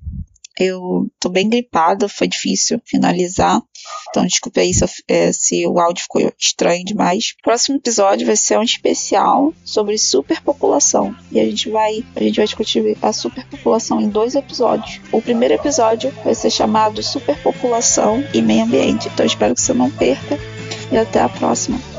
Eu tô bem gripada, foi difícil finalizar. Então, desculpe aí se, é, se, o áudio ficou estranho demais. Próximo episódio vai ser um especial sobre superpopulação. E a gente vai, a gente vai discutir a superpopulação em dois episódios. O primeiro episódio vai ser chamado Superpopulação e Meio Ambiente. Então, espero que você não perca. E até a próxima.